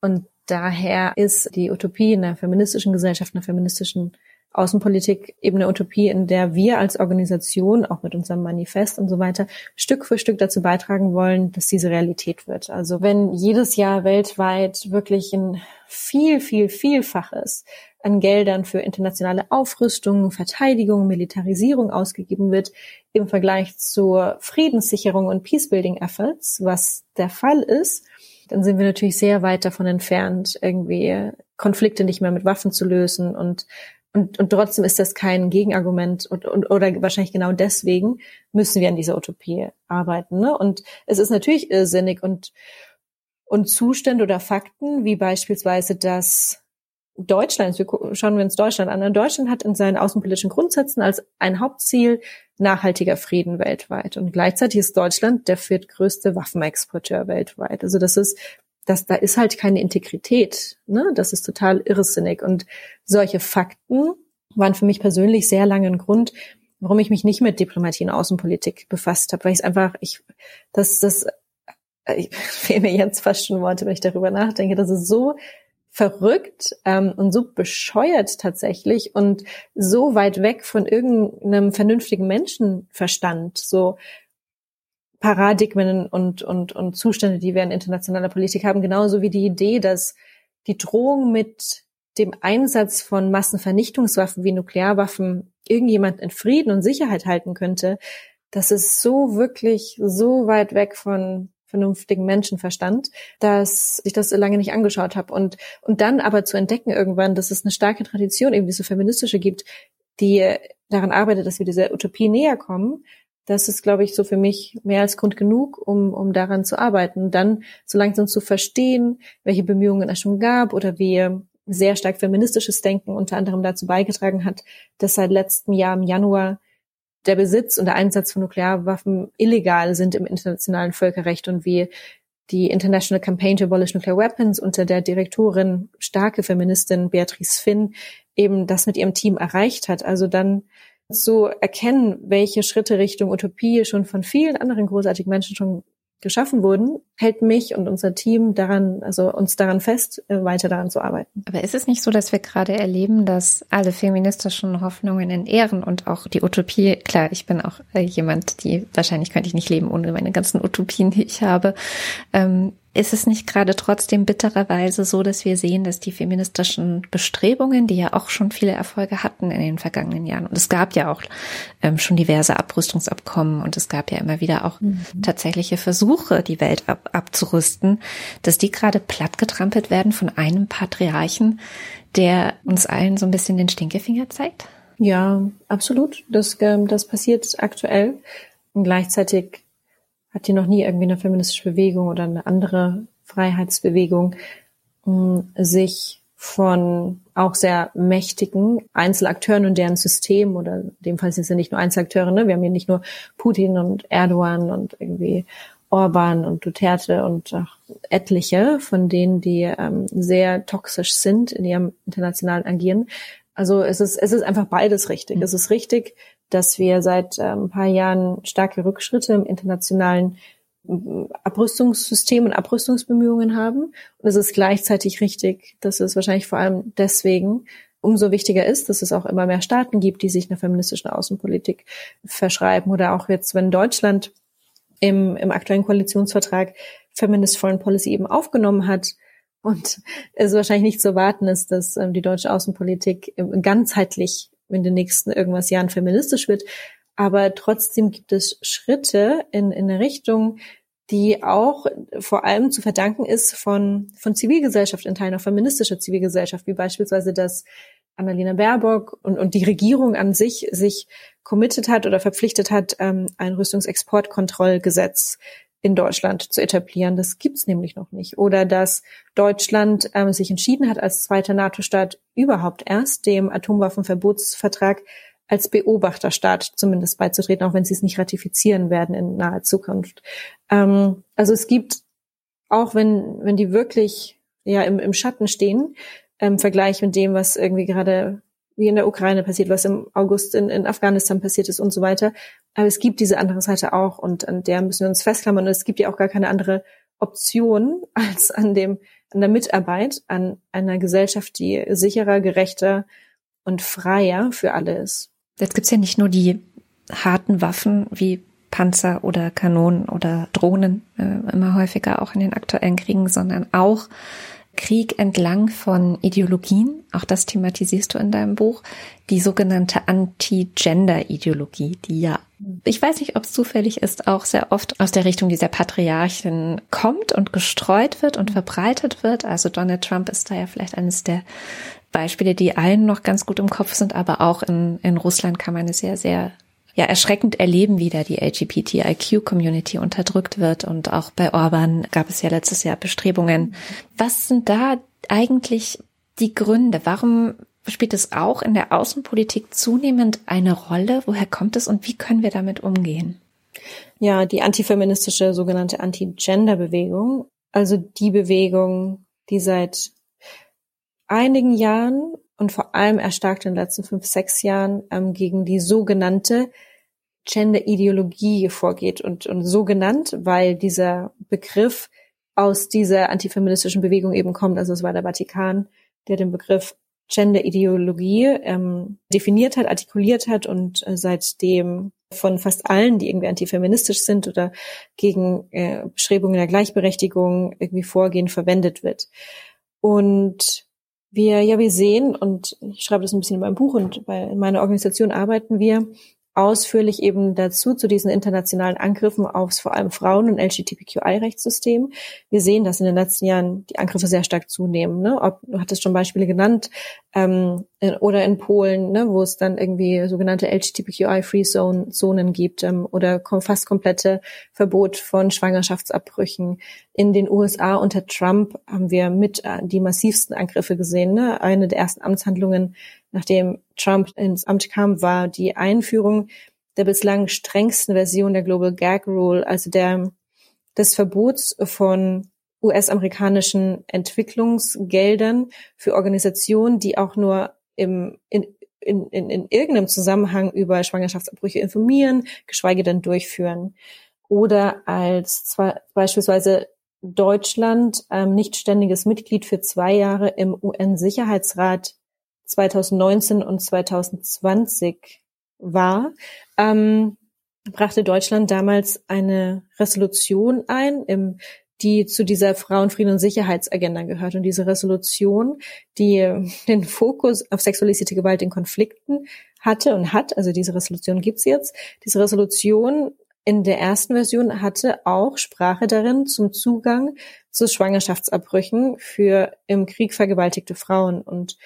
Und daher ist die Utopie in einer feministischen Gesellschaft, einer feministischen Außenpolitik eben eine Utopie, in der wir als Organisation, auch mit unserem Manifest und so weiter, Stück für Stück dazu beitragen wollen, dass diese Realität wird. Also wenn jedes Jahr weltweit wirklich ein viel, viel, vielfaches an Geldern für internationale Aufrüstung, Verteidigung, Militarisierung ausgegeben wird, im Vergleich zur Friedenssicherung und Peacebuilding Efforts, was der Fall ist, dann sind wir natürlich sehr weit davon entfernt, irgendwie Konflikte nicht mehr mit Waffen zu lösen und und, und trotzdem ist das kein Gegenargument und, und, oder wahrscheinlich genau deswegen müssen wir an dieser Utopie arbeiten. Ne? Und es ist natürlich irrsinnig und, und Zustände oder Fakten, wie beispielsweise, dass Deutschland, schauen wir uns Deutschland an, Deutschland hat in seinen außenpolitischen Grundsätzen als ein Hauptziel nachhaltiger Frieden weltweit. Und gleichzeitig ist Deutschland der viertgrößte Waffenexporteur weltweit. Also das ist das, da ist halt keine Integrität. Ne? Das ist total irrsinnig. Und solche Fakten waren für mich persönlich sehr lange ein Grund, warum ich mich nicht mit Diplomatie und Außenpolitik befasst habe, weil ich es einfach, ich, das, das, ich <laughs> fehlen mir jetzt fast schon Worte, wenn ich darüber nachdenke. Das ist so verrückt ähm, und so bescheuert tatsächlich und so weit weg von irgendeinem vernünftigen Menschenverstand. So Paradigmen und, und, und Zustände, die wir in internationaler Politik haben, genauso wie die Idee, dass die Drohung mit dem Einsatz von Massenvernichtungswaffen wie Nuklearwaffen irgendjemand in Frieden und Sicherheit halten könnte, das ist so wirklich so weit weg von vernünftigen Menschenverstand, dass ich das so lange nicht angeschaut habe. Und, und dann aber zu entdecken irgendwann, dass es eine starke Tradition, irgendwie so feministische gibt, die daran arbeitet, dass wir dieser Utopie näher kommen, das ist, glaube ich, so für mich mehr als Grund genug, um, um daran zu arbeiten. dann so langsam zu verstehen, welche Bemühungen es schon gab oder wie sehr stark feministisches Denken unter anderem dazu beigetragen hat, dass seit letztem Jahr im Januar der Besitz und der Einsatz von Nuklearwaffen illegal sind im internationalen Völkerrecht und wie die International Campaign to Abolish Nuclear Weapons unter der Direktorin, starke Feministin Beatrice Finn, eben das mit ihrem Team erreicht hat. Also dann zu erkennen, welche Schritte Richtung Utopie schon von vielen anderen großartigen Menschen schon geschaffen wurden, hält mich und unser Team daran, also uns daran fest, äh, weiter daran zu arbeiten. Aber ist es nicht so, dass wir gerade erleben, dass alle feministischen Hoffnungen in Ehren und auch die Utopie, klar, ich bin auch äh, jemand, die wahrscheinlich könnte ich nicht leben ohne meine ganzen Utopien, die ich habe, ähm, ist es nicht gerade trotzdem bittererweise so, dass wir sehen, dass die feministischen Bestrebungen, die ja auch schon viele Erfolge hatten in den vergangenen Jahren, und es gab ja auch ähm, schon diverse Abrüstungsabkommen und es gab ja immer wieder auch mhm. tatsächliche Versuche, die Welt ab abzurüsten, dass die gerade plattgetrampelt werden von einem Patriarchen, der uns allen so ein bisschen den Stinkefinger zeigt? Ja, absolut. Das, ähm, das passiert aktuell. Und gleichzeitig hat hier noch nie irgendwie eine feministische Bewegung oder eine andere Freiheitsbewegung sich von auch sehr mächtigen Einzelakteuren und deren System oder in dem Fall sind es ja nicht nur Einzelakteure, ne? wir haben hier nicht nur Putin und Erdogan und irgendwie Orban und Duterte und auch etliche von denen, die ähm, sehr toxisch sind in ihrem internationalen Agieren. Also es ist, es ist einfach beides richtig. Mhm. Es ist richtig, dass wir seit äh, ein paar Jahren starke Rückschritte im internationalen Abrüstungssystem und Abrüstungsbemühungen haben. Und es ist gleichzeitig richtig, dass es wahrscheinlich vor allem deswegen umso wichtiger ist, dass es auch immer mehr Staaten gibt, die sich einer feministischen Außenpolitik verschreiben. Oder auch jetzt, wenn Deutschland im, im aktuellen Koalitionsvertrag Feminist Foreign Policy eben aufgenommen hat, und es wahrscheinlich nicht zu erwarten ist, dass ähm, die deutsche Außenpolitik ganzheitlich in den nächsten irgendwas Jahren feministisch wird. Aber trotzdem gibt es Schritte in, in eine Richtung, die auch vor allem zu verdanken ist von, von Zivilgesellschaft in Teilen, auch feministischer Zivilgesellschaft, wie beispielsweise, dass Annalena Baerbock und, und die Regierung an sich sich committed hat oder verpflichtet hat, ähm, ein Rüstungsexportkontrollgesetz in Deutschland zu etablieren. Das gibt's nämlich noch nicht. Oder dass Deutschland ähm, sich entschieden hat, als zweiter NATO-Staat überhaupt erst dem Atomwaffenverbotsvertrag als Beobachterstaat zumindest beizutreten, auch wenn sie es nicht ratifizieren werden in naher Zukunft. Ähm, also es gibt, auch wenn, wenn die wirklich ja im, im Schatten stehen, im Vergleich mit dem, was irgendwie gerade wie in der Ukraine passiert, was im August in, in Afghanistan passiert ist und so weiter. Aber es gibt diese andere Seite auch und an der müssen wir uns festklammern. Und es gibt ja auch gar keine andere Option <laughs> als an dem, an der Mitarbeit an einer Gesellschaft, die sicherer, gerechter und freier für alle ist. Jetzt gibt's ja nicht nur die harten Waffen wie Panzer oder Kanonen oder Drohnen, äh, immer häufiger auch in den aktuellen Kriegen, sondern auch Krieg entlang von Ideologien, auch das thematisierst du in deinem Buch, die sogenannte Anti-Gender-Ideologie, die ja, ich weiß nicht, ob es zufällig ist, auch sehr oft aus der Richtung dieser Patriarchen kommt und gestreut wird und verbreitet wird. Also Donald Trump ist da ja vielleicht eines der Beispiele, die allen noch ganz gut im Kopf sind, aber auch in, in Russland kann man es sehr, sehr ja erschreckend erleben, wie da die LGBTIQ-Community unterdrückt wird. Und auch bei Orban gab es ja letztes Jahr Bestrebungen. Was sind da eigentlich die Gründe? Warum spielt es auch in der Außenpolitik zunehmend eine Rolle? Woher kommt es und wie können wir damit umgehen? Ja, die antifeministische sogenannte Anti-Gender-Bewegung, also die Bewegung, die seit einigen Jahren und vor allem erstarkt in den letzten fünf, sechs Jahren ähm, gegen die sogenannte Gender-Ideologie vorgeht und, und so genannt, weil dieser Begriff aus dieser antifeministischen Bewegung eben kommt. Also es war der Vatikan, der den Begriff Gender-Ideologie ähm, definiert hat, artikuliert hat und äh, seitdem von fast allen, die irgendwie antifeministisch sind oder gegen äh, Bestrebungen der Gleichberechtigung irgendwie vorgehen, verwendet wird. Und wir, ja, wir sehen, und ich schreibe das ein bisschen in meinem Buch und bei in meiner Organisation arbeiten wir, ausführlich eben dazu, zu diesen internationalen Angriffen aufs vor allem Frauen- und LGBTQI-Rechtssystem. Wir sehen, dass in den letzten Jahren die Angriffe sehr stark zunehmen. Ne? Ob, du hattest schon Beispiele genannt, ähm, in, oder in Polen, ne, wo es dann irgendwie sogenannte LGBTQI-Free-Zonen gibt ähm, oder kom fast komplette Verbot von Schwangerschaftsabbrüchen. In den USA unter Trump haben wir mit äh, die massivsten Angriffe gesehen. Ne? Eine der ersten Amtshandlungen nachdem Trump ins Amt kam, war die Einführung der bislang strengsten Version der Global Gag Rule, also der, des Verbots von US-amerikanischen Entwicklungsgeldern für Organisationen, die auch nur im, in, in, in, in irgendeinem Zusammenhang über Schwangerschaftsabbrüche informieren, geschweige denn durchführen. Oder als zwar, beispielsweise Deutschland ähm, nicht ständiges Mitglied für zwei Jahre im UN-Sicherheitsrat 2019 und 2020 war, ähm, brachte Deutschland damals eine Resolution ein, im, die zu dieser Frauenfrieden- und Sicherheitsagenda gehört. Und diese Resolution, die <laughs> den Fokus auf sexualisierte Gewalt in Konflikten hatte und hat, also diese Resolution gibt's jetzt, diese Resolution in der ersten Version hatte auch Sprache darin zum Zugang zu Schwangerschaftsabbrüchen für im Krieg vergewaltigte Frauen. Und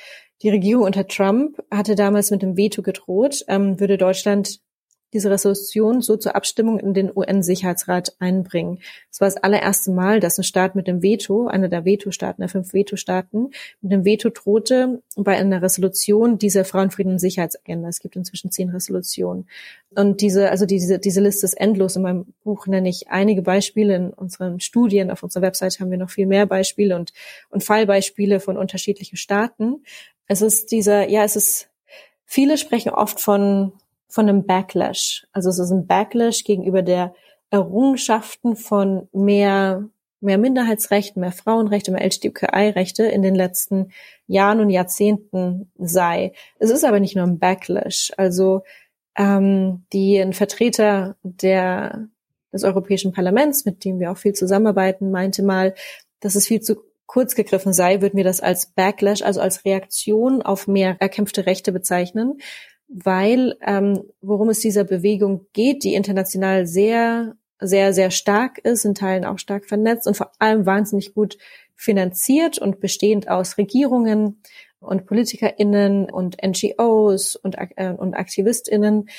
die Regierung unter Trump hatte damals mit dem Veto gedroht, ähm, würde Deutschland diese Resolution so zur Abstimmung in den UN-Sicherheitsrat einbringen. Es war das allererste Mal, dass ein Staat mit dem Veto, einer der Veto-Staaten, der fünf Veto-Staaten, mit dem Veto drohte bei einer Resolution dieser Frauenfrieden- und Sicherheitsagenda. Es gibt inzwischen zehn Resolutionen. Und diese, also diese, diese Liste ist endlos. In meinem Buch nenne ich einige Beispiele in unseren Studien. Auf unserer Website haben wir noch viel mehr Beispiele und, und Fallbeispiele von unterschiedlichen Staaten. Es ist dieser, ja, es ist, viele sprechen oft von, von einem Backlash. Also es ist ein Backlash gegenüber der Errungenschaften von mehr, mehr Minderheitsrechten, mehr Frauenrechte, mehr LGBTQI-Rechte in den letzten Jahren und Jahrzehnten sei. Es ist aber nicht nur ein Backlash. Also ähm, die ein Vertreter der des Europäischen Parlaments, mit dem wir auch viel zusammenarbeiten, meinte mal, dass es viel zu kurz gegriffen sei, würden wir das als Backlash, also als Reaktion auf mehr erkämpfte Rechte bezeichnen, weil ähm, worum es dieser Bewegung geht, die international sehr, sehr, sehr stark ist, in Teilen auch stark vernetzt und vor allem wahnsinnig gut finanziert und bestehend aus Regierungen und PolitikerInnen und NGOs und, äh, und AktivistInnen.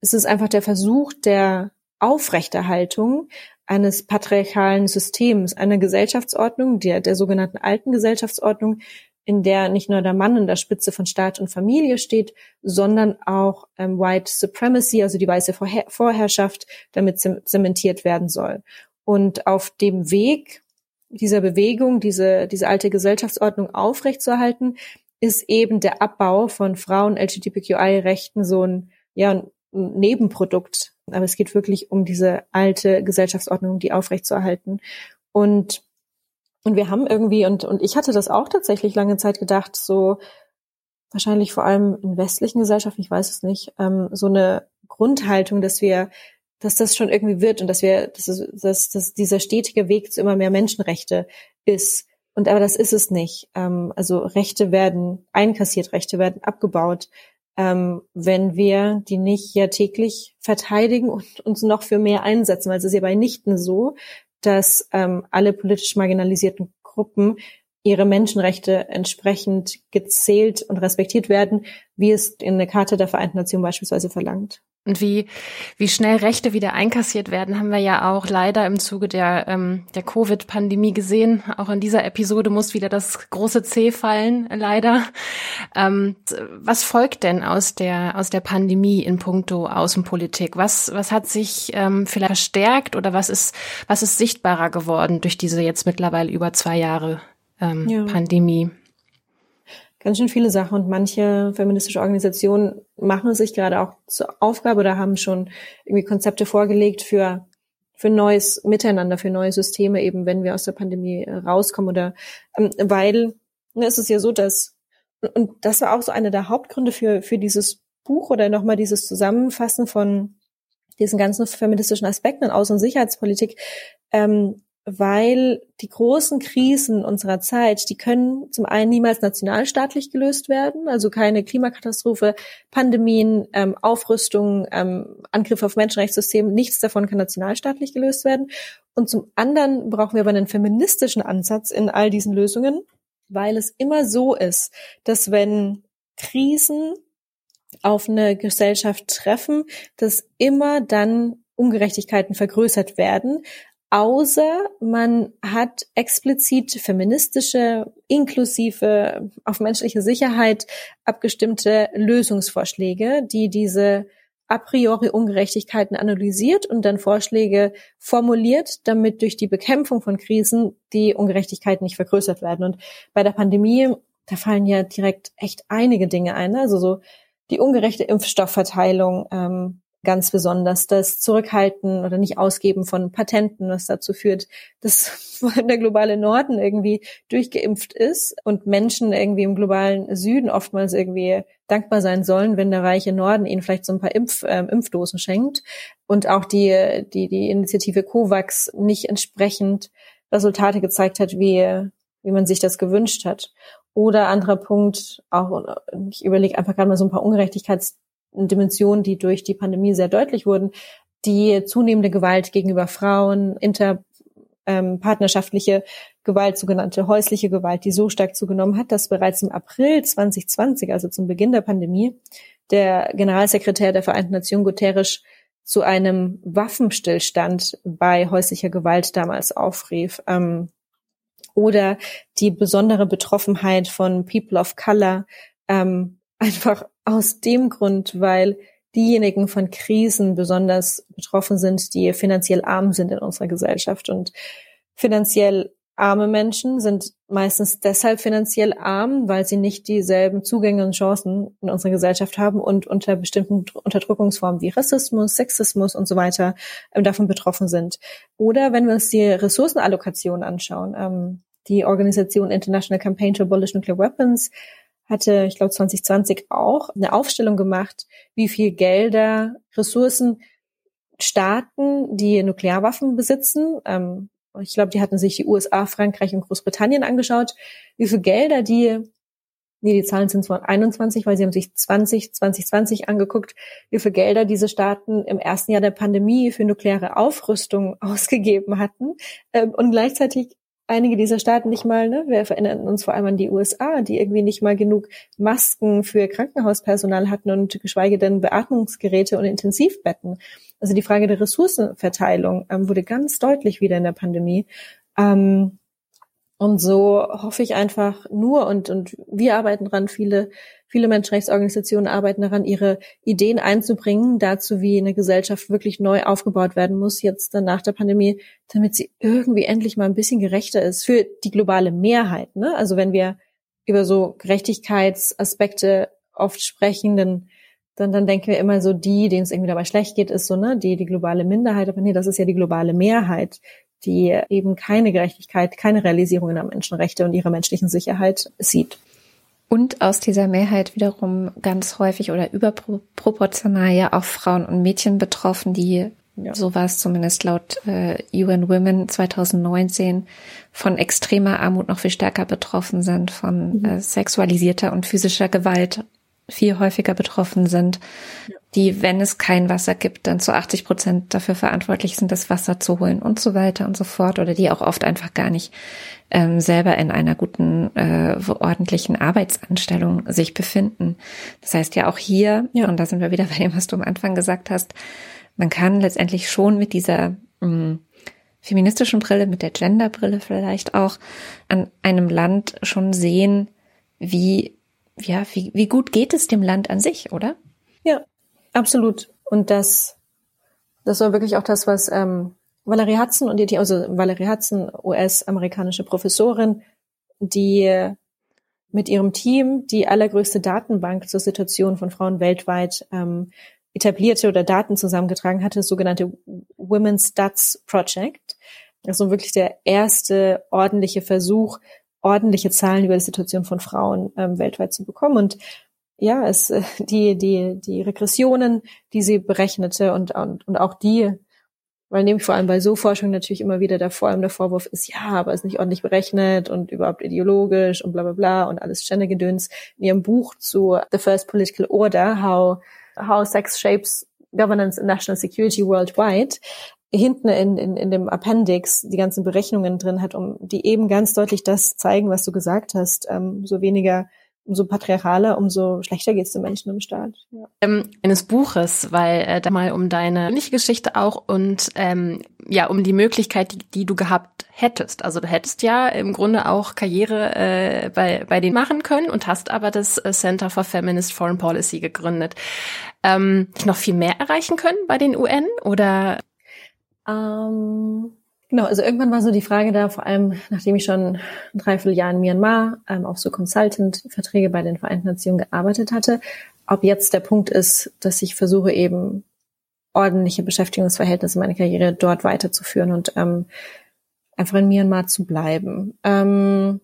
Es ist einfach der Versuch der Aufrechterhaltung eines patriarchalen Systems, einer Gesellschaftsordnung, der, der sogenannten alten Gesellschaftsordnung, in der nicht nur der Mann in der Spitze von Staat und Familie steht, sondern auch ähm, White Supremacy, also die weiße Vorher Vorherrschaft, damit zementiert werden soll. Und auf dem Weg dieser Bewegung, diese, diese alte Gesellschaftsordnung aufrechtzuerhalten, ist eben der Abbau von Frauen, LGBTQI-Rechten so ein, ja, ein Nebenprodukt aber es geht wirklich um diese alte Gesellschaftsordnung, die aufrechtzuerhalten. Und, und wir haben irgendwie, und, und ich hatte das auch tatsächlich lange Zeit gedacht, so wahrscheinlich vor allem in westlichen Gesellschaften, ich weiß es nicht, ähm, so eine Grundhaltung, dass wir dass das schon irgendwie wird und dass wir, dass, dass, dass dieser stetige Weg zu immer mehr Menschenrechte ist. Und aber das ist es nicht. Ähm, also Rechte werden einkassiert, Rechte werden abgebaut ähm, wenn wir die nicht ja täglich verteidigen und uns noch für mehr einsetzen. Weil es ist ja bei Nichten so, dass ähm, alle politisch marginalisierten Gruppen ihre Menschenrechte entsprechend gezählt und respektiert werden, wie es in der Charta der Vereinten Nationen beispielsweise verlangt. Und wie, wie schnell Rechte wieder einkassiert werden, haben wir ja auch leider im Zuge der, ähm, der Covid-Pandemie gesehen. Auch in dieser Episode muss wieder das große C fallen, leider. Ähm, was folgt denn aus der, aus der Pandemie in puncto Außenpolitik? Was, was hat sich ähm, vielleicht verstärkt oder was ist, was ist sichtbarer geworden durch diese jetzt mittlerweile über zwei Jahre ähm, ja. Pandemie? Ganz schön viele Sachen. Und manche feministische Organisationen machen es sich gerade auch zur Aufgabe oder haben schon irgendwie Konzepte vorgelegt für für neues Miteinander, für neue Systeme, eben wenn wir aus der Pandemie äh, rauskommen oder ähm, weil ne, es ist ja so, dass und das war auch so einer der Hauptgründe für für dieses Buch oder nochmal dieses Zusammenfassen von diesen ganzen feministischen Aspekten in Außen- und Sicherheitspolitik, ähm, weil die großen Krisen unserer Zeit, die können zum einen niemals nationalstaatlich gelöst werden, also keine Klimakatastrophe, Pandemien, ähm, Aufrüstung, ähm, Angriffe auf Menschenrechtssysteme, nichts davon kann nationalstaatlich gelöst werden. Und zum anderen brauchen wir aber einen feministischen Ansatz in all diesen Lösungen, weil es immer so ist, dass wenn Krisen auf eine Gesellschaft treffen, dass immer dann Ungerechtigkeiten vergrößert werden, außer man hat explizit feministische, inklusive, auf menschliche Sicherheit abgestimmte Lösungsvorschläge, die diese a priori Ungerechtigkeiten analysiert und dann Vorschläge formuliert, damit durch die Bekämpfung von Krisen die Ungerechtigkeiten nicht vergrößert werden. Und bei der Pandemie, da fallen ja direkt echt einige Dinge ein. Also so die ungerechte Impfstoffverteilung, ähm, ganz besonders das Zurückhalten oder nicht Ausgeben von Patenten, was dazu führt, dass <laughs> der globale Norden irgendwie durchgeimpft ist und Menschen irgendwie im globalen Süden oftmals irgendwie dankbar sein sollen, wenn der reiche Norden ihnen vielleicht so ein paar Impf, äh, Impfdosen schenkt und auch die, die, die Initiative COVAX nicht entsprechend Resultate gezeigt hat, wie, wie man sich das gewünscht hat. Oder anderer Punkt, auch ich überlege einfach gerade mal so ein paar Ungerechtigkeits Dimensionen, die durch die Pandemie sehr deutlich wurden, die zunehmende Gewalt gegenüber Frauen, interpartnerschaftliche ähm, Gewalt, sogenannte häusliche Gewalt, die so stark zugenommen hat, dass bereits im April 2020, also zum Beginn der Pandemie, der Generalsekretär der Vereinten Nationen Guterres zu einem Waffenstillstand bei häuslicher Gewalt damals aufrief. Ähm, oder die besondere Betroffenheit von People of Color, ähm, <laughs> einfach aus dem Grund, weil diejenigen von Krisen besonders betroffen sind, die finanziell arm sind in unserer Gesellschaft. Und finanziell arme Menschen sind meistens deshalb finanziell arm, weil sie nicht dieselben Zugänge und Chancen in unserer Gesellschaft haben und unter bestimmten Unterdrückungsformen wie Rassismus, Sexismus und so weiter ähm, davon betroffen sind. Oder wenn wir uns die Ressourcenallokation anschauen, ähm, die Organisation International Campaign to Abolish Nuclear Weapons hatte, ich glaube 2020 auch, eine Aufstellung gemacht, wie viel Gelder, Ressourcen Staaten, die Nuklearwaffen besitzen, ähm, ich glaube, die hatten sich die USA, Frankreich und Großbritannien angeschaut, wie viel Gelder die, nee, die Zahlen sind zwar 21, weil sie haben sich 20, 2020 angeguckt, wie viel Gelder diese Staaten im ersten Jahr der Pandemie für nukleare Aufrüstung <laughs> ausgegeben hatten ähm, und gleichzeitig einige dieser Staaten nicht mal, ne, wir erinnern uns vor allem an die USA, die irgendwie nicht mal genug Masken für Krankenhauspersonal hatten und geschweige denn Beatmungsgeräte und Intensivbetten. Also die Frage der Ressourcenverteilung ähm, wurde ganz deutlich wieder in der Pandemie. Ähm, und so hoffe ich einfach nur und, und wir arbeiten dran, viele, viele Menschenrechtsorganisationen arbeiten daran, ihre Ideen einzubringen dazu, wie eine Gesellschaft wirklich neu aufgebaut werden muss, jetzt dann nach der Pandemie, damit sie irgendwie endlich mal ein bisschen gerechter ist für die globale Mehrheit. Ne? Also wenn wir über so Gerechtigkeitsaspekte oft sprechen, dann, dann, dann denken wir immer so, die, denen es irgendwie dabei schlecht geht, ist so, ne, die, die globale Minderheit, aber nee, das ist ja die globale Mehrheit, die eben keine Gerechtigkeit, keine Realisierung der Menschenrechte und ihrer menschlichen Sicherheit sieht. Und aus dieser Mehrheit wiederum ganz häufig oder überproportional ja auch Frauen und Mädchen betroffen, die, ja. so war es zumindest laut äh, UN Women 2019, von extremer Armut noch viel stärker betroffen sind, von mhm. äh, sexualisierter und physischer Gewalt viel häufiger betroffen sind. Ja die, wenn es kein Wasser gibt, dann zu 80 Prozent dafür verantwortlich sind, das Wasser zu holen und so weiter und so fort. Oder die auch oft einfach gar nicht ähm, selber in einer guten, äh, ordentlichen Arbeitsanstellung sich befinden. Das heißt ja auch hier, ja. und da sind wir wieder bei dem, was du am Anfang gesagt hast, man kann letztendlich schon mit dieser mh, mm, feministischen Brille, mit der Genderbrille vielleicht auch, an einem Land schon sehen, wie, ja, wie, wie gut geht es dem Land an sich, oder? Ja, Absolut. Und das, das war wirklich auch das, was ähm, Valerie Hudson und die, also Valerie Hudson, US-amerikanische Professorin, die mit ihrem Team die allergrößte Datenbank zur Situation von Frauen weltweit ähm, etablierte oder Daten zusammengetragen hatte, das sogenannte Women's Stats Project. Also wirklich der erste ordentliche Versuch, ordentliche Zahlen über die Situation von Frauen ähm, weltweit zu bekommen. Und ja, es, die, die, die Regressionen, die sie berechnete und, und, und auch die, weil nämlich vor allem bei so Forschung natürlich immer wieder der, vor allem der Vorwurf ist, ja, aber ist nicht ordentlich berechnet und überhaupt ideologisch und bla, bla, bla und alles Gendergedöns. In ihrem Buch zu The First Political Order, How, How Sex Shapes Governance and National Security Worldwide, hinten in, in, in dem Appendix die ganzen Berechnungen drin hat, um die eben ganz deutlich das zeigen, was du gesagt hast, ähm, so weniger umso patriarchaler, umso schlechter geht es den Menschen im Staat. Ja. Ähm, eines Buches, weil äh, da mal um deine Geschichte auch und ähm, ja um die Möglichkeit, die, die du gehabt hättest. Also du hättest ja im Grunde auch Karriere äh, bei bei denen machen können und hast aber das äh, Center for Feminist Foreign Policy gegründet. Ähm, noch viel mehr erreichen können bei den UN oder? Ähm Genau, also irgendwann war so die Frage da, vor allem nachdem ich schon ein Dreivierteljahr in Myanmar ähm, auf so Consultant-Verträge bei den Vereinten Nationen gearbeitet hatte, ob jetzt der Punkt ist, dass ich versuche eben ordentliche Beschäftigungsverhältnisse meine Karriere dort weiterzuführen und ähm, einfach in Myanmar zu bleiben. Ähm,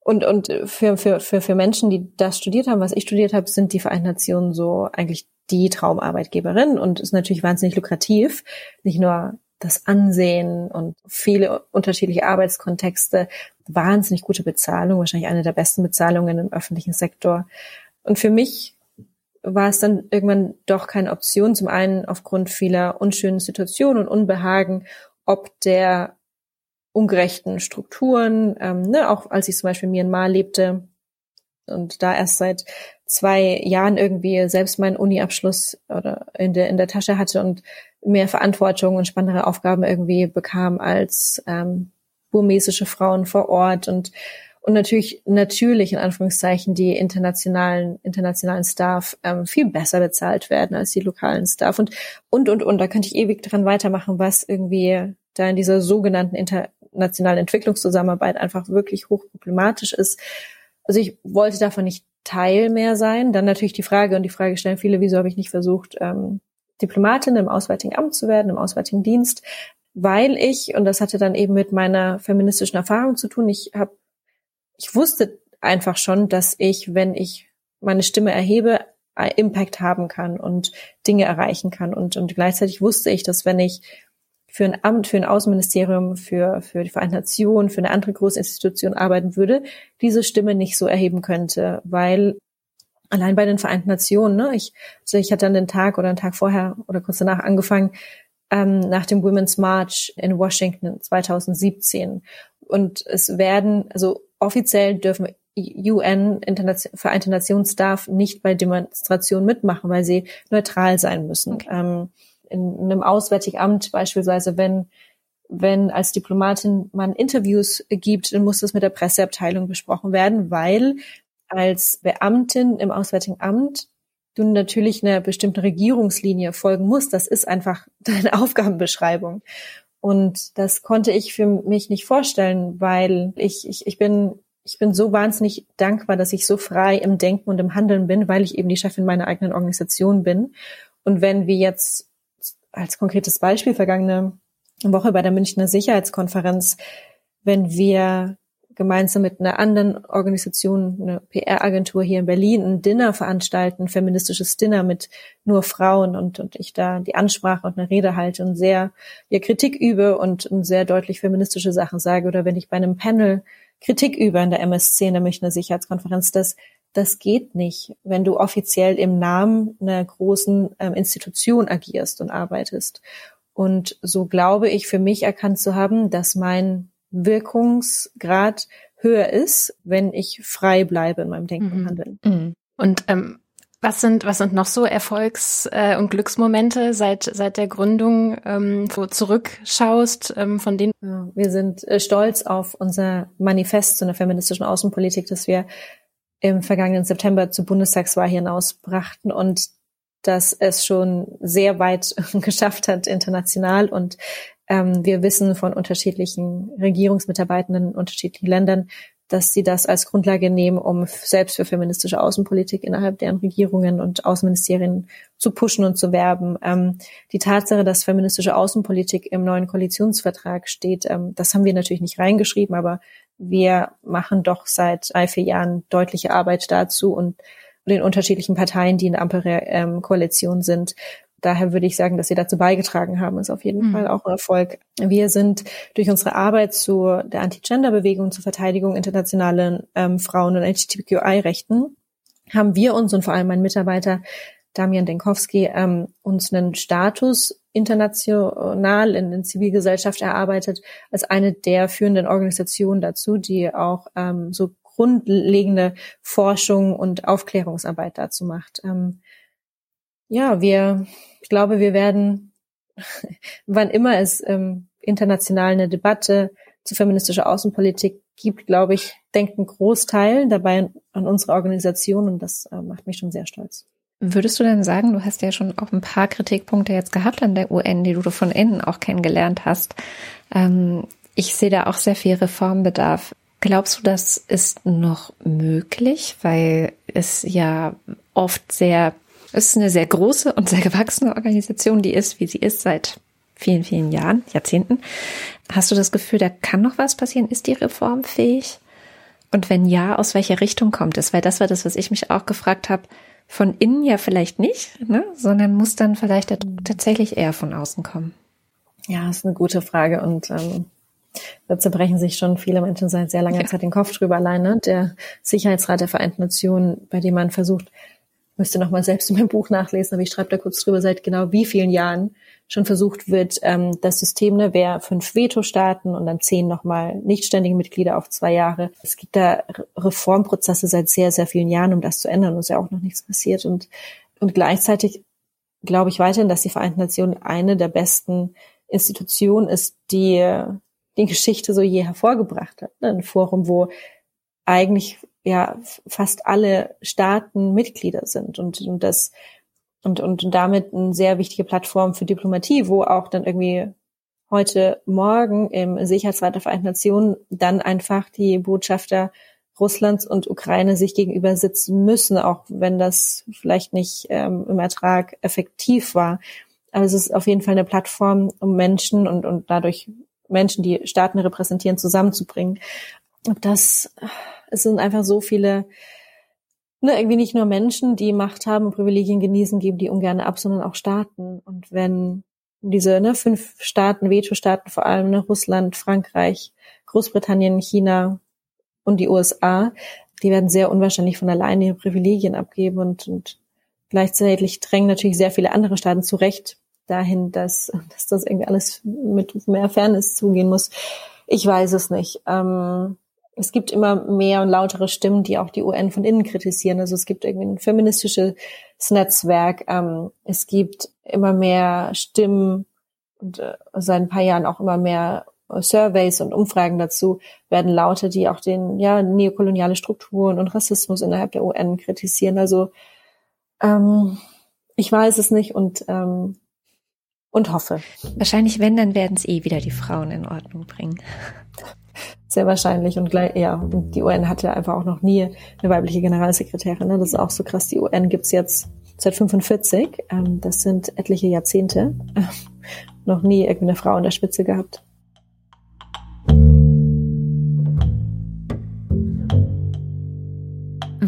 und und für, für, für, für Menschen, die das studiert haben, was ich studiert habe, sind die Vereinten Nationen so eigentlich die Traumarbeitgeberin und ist natürlich wahnsinnig lukrativ, nicht nur das Ansehen und viele unterschiedliche Arbeitskontexte, wahnsinnig gute Bezahlung, wahrscheinlich eine der besten Bezahlungen im öffentlichen Sektor. Und für mich war es dann irgendwann doch keine Option, zum einen aufgrund vieler unschönen Situationen und Unbehagen, ob der ungerechten Strukturen, ähm, ne, auch als ich zum Beispiel in Myanmar lebte und da erst seit zwei Jahren irgendwie selbst meinen Uni-Abschluss oder in der, in der Tasche hatte und mehr Verantwortung und spannendere Aufgaben irgendwie bekam als ähm, burmesische Frauen vor Ort und und natürlich natürlich in Anführungszeichen die internationalen internationalen Staff ähm, viel besser bezahlt werden als die lokalen Staff und und und und da könnte ich ewig dran weitermachen, was irgendwie da in dieser sogenannten internationalen Entwicklungszusammenarbeit einfach wirklich hochproblematisch ist. Also ich wollte davon nicht Teil mehr sein. Dann natürlich die Frage und die Frage stellen viele, wieso habe ich nicht versucht, ähm, Diplomatin im Auswärtigen Amt zu werden, im Auswärtigen Dienst, weil ich, und das hatte dann eben mit meiner feministischen Erfahrung zu tun, ich habe, ich wusste einfach schon, dass ich, wenn ich meine Stimme erhebe, Impact haben kann und Dinge erreichen kann. Und, und gleichzeitig wusste ich, dass wenn ich für ein Amt, für ein Außenministerium, für, für die Vereinten Nationen, für eine andere große Institution arbeiten würde, diese Stimme nicht so erheben könnte, weil allein bei den Vereinten Nationen, ne, ich, also ich hatte dann den Tag oder einen Tag vorher oder kurz danach angefangen, ähm, nach dem Women's March in Washington 2017. Und es werden, also offiziell dürfen UN, Vereinte Nationen Staff nicht bei Demonstrationen mitmachen, weil sie neutral sein müssen. Okay. Ähm, in einem Auswärtigen Amt beispielsweise, wenn wenn als Diplomatin man Interviews gibt, dann muss das mit der Presseabteilung besprochen werden, weil als Beamtin im Auswärtigen Amt du natürlich einer bestimmten Regierungslinie folgen musst. Das ist einfach <laughs> deine Aufgabenbeschreibung. Und das konnte ich für mich nicht vorstellen, weil ich, ich, ich bin, ich bin so wahnsinnig dankbar, dass ich so frei im Denken und im Handeln bin, weil ich eben die Chefin meiner eigenen Organisation bin. Und wenn wir jetzt als konkretes Beispiel vergangene Woche bei der Münchner Sicherheitskonferenz, wenn wir gemeinsam mit einer anderen Organisation, eine PR-Agentur hier in Berlin, ein Dinner veranstalten, ein feministisches Dinner mit nur Frauen und, und ich da die Ansprache und eine Rede halte und sehr ja, Kritik übe und, und sehr deutlich feministische Sachen sage oder wenn ich bei einem Panel Kritik übe in der MSC, in der Münchner Sicherheitskonferenz, das, das geht nicht, wenn du offiziell im Namen einer großen ähm, Institution agierst und arbeitest. Und so glaube ich für mich erkannt zu haben, dass mein Wirkungsgrad höher ist, wenn ich frei bleibe in meinem Denken und mhm. Handeln. Mhm. Und ähm, was sind was sind noch so Erfolgs- äh, und Glücksmomente seit seit der Gründung, ähm, wo du zurückschaust, ähm, von denen? Wir sind äh, stolz auf unser Manifest zu einer feministischen Außenpolitik, das wir im vergangenen September zur Bundestagswahl hinausbrachten und dass es schon sehr weit <laughs> geschafft hat international und wir wissen von unterschiedlichen Regierungsmitarbeitenden in unterschiedlichen Ländern, dass sie das als Grundlage nehmen, um selbst für feministische Außenpolitik innerhalb deren Regierungen und Außenministerien zu pushen und zu werben. Ähm, die Tatsache, dass feministische Außenpolitik im neuen Koalitionsvertrag steht, ähm, das haben wir natürlich nicht reingeschrieben, aber wir machen doch seit drei, vier Jahren deutliche Arbeit dazu und den unterschiedlichen Parteien, die in der Ampelkoalition sind. Daher würde ich sagen, dass sie dazu beigetragen haben, ist auf jeden mhm. Fall auch ein Erfolg. Wir sind durch unsere Arbeit zu der Anti-Gender-Bewegung zur Verteidigung internationalen ähm, Frauen- und LGBTQI-Rechten haben wir uns und vor allem mein Mitarbeiter Damian Denkowski ähm, uns einen Status international in der Zivilgesellschaft erarbeitet als eine der führenden Organisationen dazu, die auch ähm, so grundlegende Forschung und Aufklärungsarbeit dazu macht. Ähm, ja, wir, ich glaube, wir werden, <laughs> wann immer es ähm, international eine Debatte zu feministischer Außenpolitik gibt, glaube ich, denkt ein Großteil dabei an unsere Organisation und das äh, macht mich schon sehr stolz. Würdest du denn sagen, du hast ja schon auch ein paar Kritikpunkte jetzt gehabt an der UN, die du von innen auch kennengelernt hast. Ähm, ich sehe da auch sehr viel Reformbedarf. Glaubst du, das ist noch möglich, weil es ja oft sehr, es ist eine sehr große und sehr gewachsene Organisation, die ist, wie sie ist, seit vielen, vielen Jahren, Jahrzehnten. Hast du das Gefühl, da kann noch was passieren? Ist die Reform fähig? Und wenn ja, aus welcher Richtung kommt es? Weil das war das, was ich mich auch gefragt habe von innen ja vielleicht nicht, ne? sondern muss dann vielleicht tatsächlich eher von außen kommen? Ja, ist eine gute Frage und ähm, da zerbrechen sich schon viele Menschen seit sehr langer ja. Zeit den Kopf drüber alleine. Der Sicherheitsrat der Vereinten Nationen, bei dem man versucht, müsste noch mal selbst <laughs> in meinem Buch nachlesen, aber ich schreibe da kurz drüber, seit genau wie vielen Jahren schon versucht wird, ähm, das System, ne, wer fünf Veto-Staaten und dann zehn nochmal nichtständige Mitglieder auf zwei Jahre. Es gibt da Reformprozesse seit sehr, sehr vielen Jahren, um das zu ändern und ist ja auch noch nichts passiert. Und, und gleichzeitig glaube ich weiterhin, dass die Vereinten Nationen eine der besten Institutionen ist, die die Geschichte so je hervorgebracht hat. Ne? Ein Forum, wo eigentlich ja fast alle Staaten Mitglieder sind und, und das und, und damit eine sehr wichtige Plattform für Diplomatie, wo auch dann irgendwie heute Morgen im Sicherheitsrat der Vereinten Nationen dann einfach die Botschafter Russlands und Ukraine sich gegenüber sitzen müssen, auch wenn das vielleicht nicht ähm, im Ertrag effektiv war. Aber es ist auf jeden Fall eine Plattform, um Menschen und, und dadurch Menschen, die Staaten repräsentieren, zusammenzubringen. Und das, es sind einfach so viele ne, irgendwie nicht nur Menschen, die Macht haben und Privilegien genießen, geben die ungern ab, sondern auch Staaten. Und wenn diese ne, fünf Staaten, Veto-Staaten vor allem, ne, Russland, Frankreich, Großbritannien, China und die USA, die werden sehr unwahrscheinlich von alleine ihre Privilegien abgeben und, und gleichzeitig drängen natürlich sehr viele andere Staaten zurecht dahin, dass, dass das irgendwie alles mit mehr Fairness zugehen muss. Ich weiß es nicht. Ähm, es gibt immer mehr und lautere Stimmen, die auch die UN von innen kritisieren. Also es gibt irgendwie ein feministisches Netzwerk. Ähm, es gibt immer mehr Stimmen und äh, seit ein paar Jahren auch immer mehr Surveys und Umfragen dazu werden lauter, die auch den ja neokoloniale Strukturen und Rassismus innerhalb der UN kritisieren. Also ähm, ich weiß es nicht und ähm, und hoffe. Wahrscheinlich, wenn, dann werden es eh wieder die Frauen in Ordnung bringen. Sehr wahrscheinlich und gleich, ja, und die UN hatte einfach auch noch nie eine weibliche Generalsekretärin. Ne? Das ist auch so krass. Die UN gibt's jetzt seit 45. Ähm, das sind etliche Jahrzehnte. <laughs> noch nie irgendwie eine Frau in der Spitze gehabt.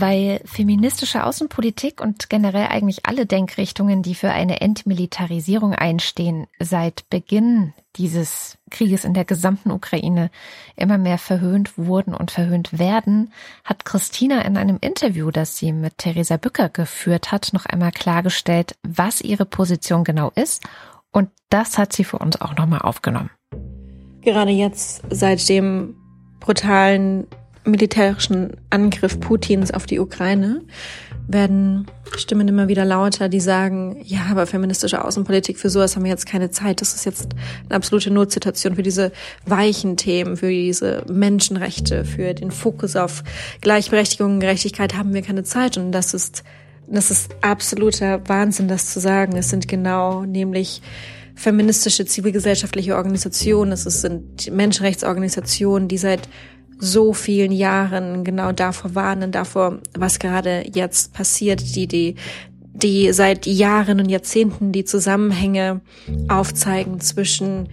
Weil feministische Außenpolitik und generell eigentlich alle Denkrichtungen, die für eine Entmilitarisierung einstehen, seit Beginn dieses Krieges in der gesamten Ukraine immer mehr verhöhnt wurden und verhöhnt werden, hat Christina in einem Interview, das sie mit Theresa Bücker geführt hat, noch einmal klargestellt, was ihre Position genau ist. Und das hat sie für uns auch nochmal aufgenommen. Gerade jetzt, seit dem brutalen militärischen Angriff Putins auf die Ukraine werden Stimmen immer wieder lauter, die sagen, ja, aber feministische Außenpolitik, für sowas haben wir jetzt keine Zeit. Das ist jetzt eine absolute Notsituation für diese weichen Themen, für diese Menschenrechte, für den Fokus auf Gleichberechtigung und Gerechtigkeit haben wir keine Zeit. Und das ist, das ist absoluter Wahnsinn, das zu sagen. Es sind genau nämlich feministische zivilgesellschaftliche Organisationen, es sind Menschenrechtsorganisationen, die seit so vielen Jahren genau davor warnen, davor, was gerade jetzt passiert, die, die, die seit Jahren und Jahrzehnten die Zusammenhänge aufzeigen zwischen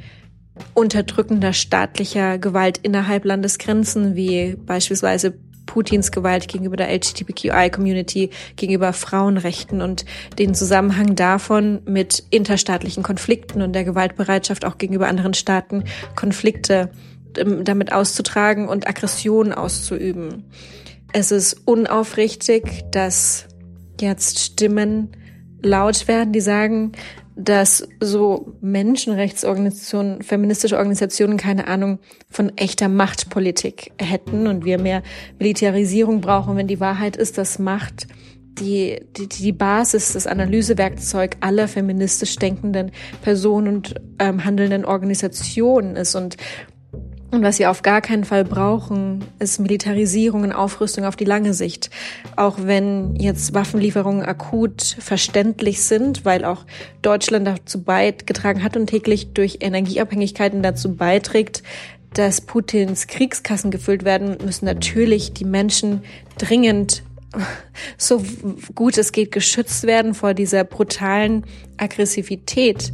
unterdrückender staatlicher Gewalt innerhalb Landesgrenzen, wie beispielsweise Putins Gewalt gegenüber der LGBTQI-Community, gegenüber Frauenrechten und den Zusammenhang davon mit interstaatlichen Konflikten und der Gewaltbereitschaft auch gegenüber anderen Staaten, Konflikte damit auszutragen und Aggression auszuüben. Es ist unaufrichtig, dass jetzt Stimmen laut werden, die sagen, dass so Menschenrechtsorganisationen, feministische Organisationen keine Ahnung von echter Machtpolitik hätten und wir mehr Militarisierung brauchen, wenn die Wahrheit ist, dass Macht die, die, die Basis, das Analysewerkzeug aller feministisch denkenden Personen und ähm, handelnden Organisationen ist. Und und was wir auf gar keinen Fall brauchen, ist Militarisierung und Aufrüstung auf die lange Sicht. Auch wenn jetzt Waffenlieferungen akut verständlich sind, weil auch Deutschland dazu beigetragen hat und täglich durch Energieabhängigkeiten dazu beiträgt, dass Putins Kriegskassen gefüllt werden, müssen natürlich die Menschen dringend <laughs> so gut es geht geschützt werden vor dieser brutalen Aggressivität.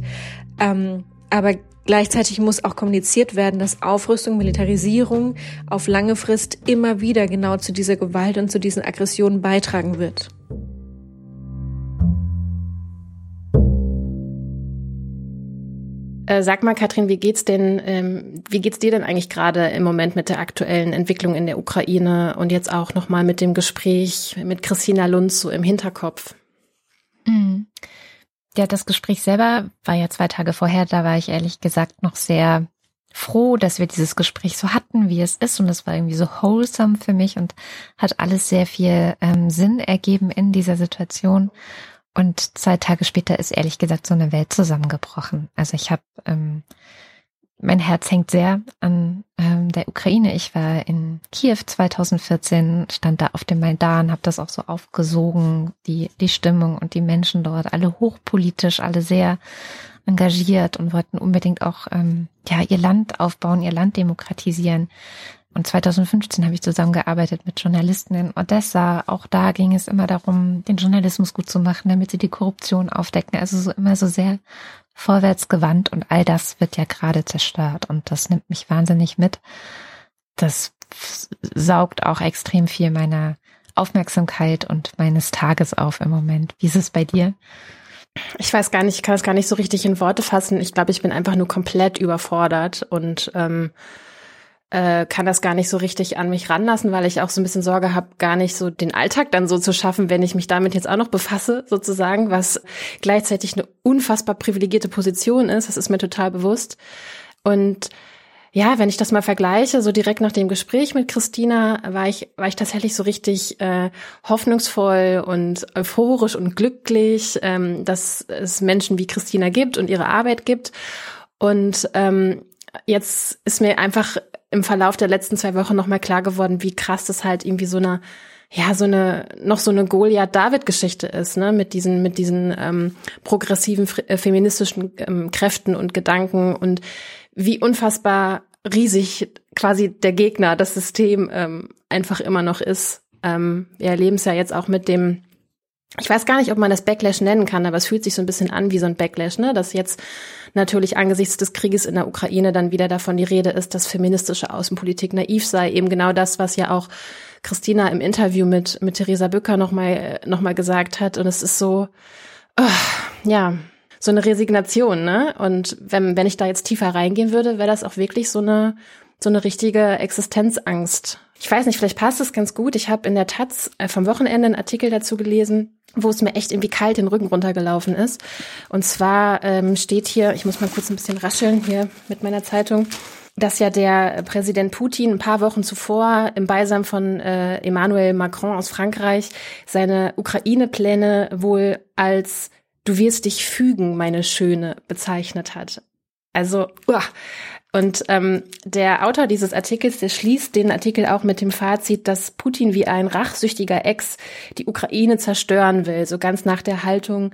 Ähm, aber Gleichzeitig muss auch kommuniziert werden, dass Aufrüstung, Militarisierung auf lange Frist immer wieder genau zu dieser Gewalt und zu diesen Aggressionen beitragen wird. Äh, sag mal, Katrin, wie geht's denn, ähm, wie geht's dir denn eigentlich gerade im Moment mit der aktuellen Entwicklung in der Ukraine und jetzt auch nochmal mit dem Gespräch mit Christina Lunz so im Hinterkopf? Mhm. Ja, das Gespräch selber war ja zwei Tage vorher. Da war ich ehrlich gesagt noch sehr froh, dass wir dieses Gespräch so hatten, wie es ist. Und es war irgendwie so wholesome für mich und hat alles sehr viel ähm, Sinn ergeben in dieser Situation. Und zwei Tage später ist ehrlich gesagt so eine Welt zusammengebrochen. Also ich habe ähm, mein Herz hängt sehr an ähm, der Ukraine. Ich war in Kiew 2014, stand da auf dem Maidan, habe das auch so aufgesogen, die, die Stimmung und die Menschen dort, alle hochpolitisch, alle sehr engagiert und wollten unbedingt auch ähm, ja ihr Land aufbauen, ihr Land demokratisieren. Und 2015 habe ich zusammengearbeitet mit Journalisten in Odessa. Auch da ging es immer darum, den Journalismus gut zu machen, damit sie die Korruption aufdecken. Also so immer so sehr vorwärts gewandt und all das wird ja gerade zerstört und das nimmt mich wahnsinnig mit. Das saugt auch extrem viel meiner Aufmerksamkeit und meines Tages auf im Moment. Wie ist es bei dir? Ich weiß gar nicht, ich kann es gar nicht so richtig in Worte fassen. Ich glaube, ich bin einfach nur komplett überfordert und ähm, äh, kann das gar nicht so richtig an mich ranlassen, weil ich auch so ein bisschen Sorge habe, gar nicht so den Alltag dann so zu schaffen, wenn ich mich damit jetzt auch noch befasse, sozusagen, was gleichzeitig eine unfassbar privilegierte Position ist. Das ist mir total bewusst. Und ja, wenn ich das mal vergleiche, so direkt nach dem Gespräch mit Christina, war ich, war ich tatsächlich so richtig äh, hoffnungsvoll und euphorisch und glücklich, ähm, dass es Menschen wie Christina gibt und ihre Arbeit gibt. Und ähm, jetzt ist mir einfach im Verlauf der letzten zwei Wochen nochmal klar geworden, wie krass das halt irgendwie so eine, ja, so eine, noch so eine Goliath-David-Geschichte ist, ne, mit diesen, mit diesen ähm, progressiven äh, feministischen ähm, Kräften und Gedanken und wie unfassbar riesig quasi der Gegner, das System ähm, einfach immer noch ist. Ähm, wir erleben es ja jetzt auch mit dem ich weiß gar nicht, ob man das Backlash nennen kann, aber es fühlt sich so ein bisschen an wie so ein Backlash, ne? Dass jetzt natürlich angesichts des Krieges in der Ukraine dann wieder davon die Rede ist, dass feministische Außenpolitik naiv sei. Eben genau das, was ja auch Christina im Interview mit, mit Theresa Bücker nochmal noch mal gesagt hat. Und es ist so, oh, ja, so eine Resignation, ne? Und wenn, wenn ich da jetzt tiefer reingehen würde, wäre das auch wirklich so eine, so eine richtige Existenzangst. Ich weiß nicht, vielleicht passt es ganz gut. Ich habe in der Taz äh, vom Wochenende einen Artikel dazu gelesen, wo es mir echt irgendwie kalt den Rücken runtergelaufen ist. Und zwar ähm, steht hier, ich muss mal kurz ein bisschen rascheln hier mit meiner Zeitung, dass ja der Präsident Putin ein paar Wochen zuvor im Beisein von äh, Emmanuel Macron aus Frankreich seine Ukraine-Pläne wohl als Du wirst dich fügen, meine Schöne, bezeichnet hat. Also, uah, und ähm, der Autor dieses Artikels, der schließt den Artikel auch mit dem Fazit, dass Putin wie ein rachsüchtiger Ex die Ukraine zerstören will, so ganz nach der Haltung,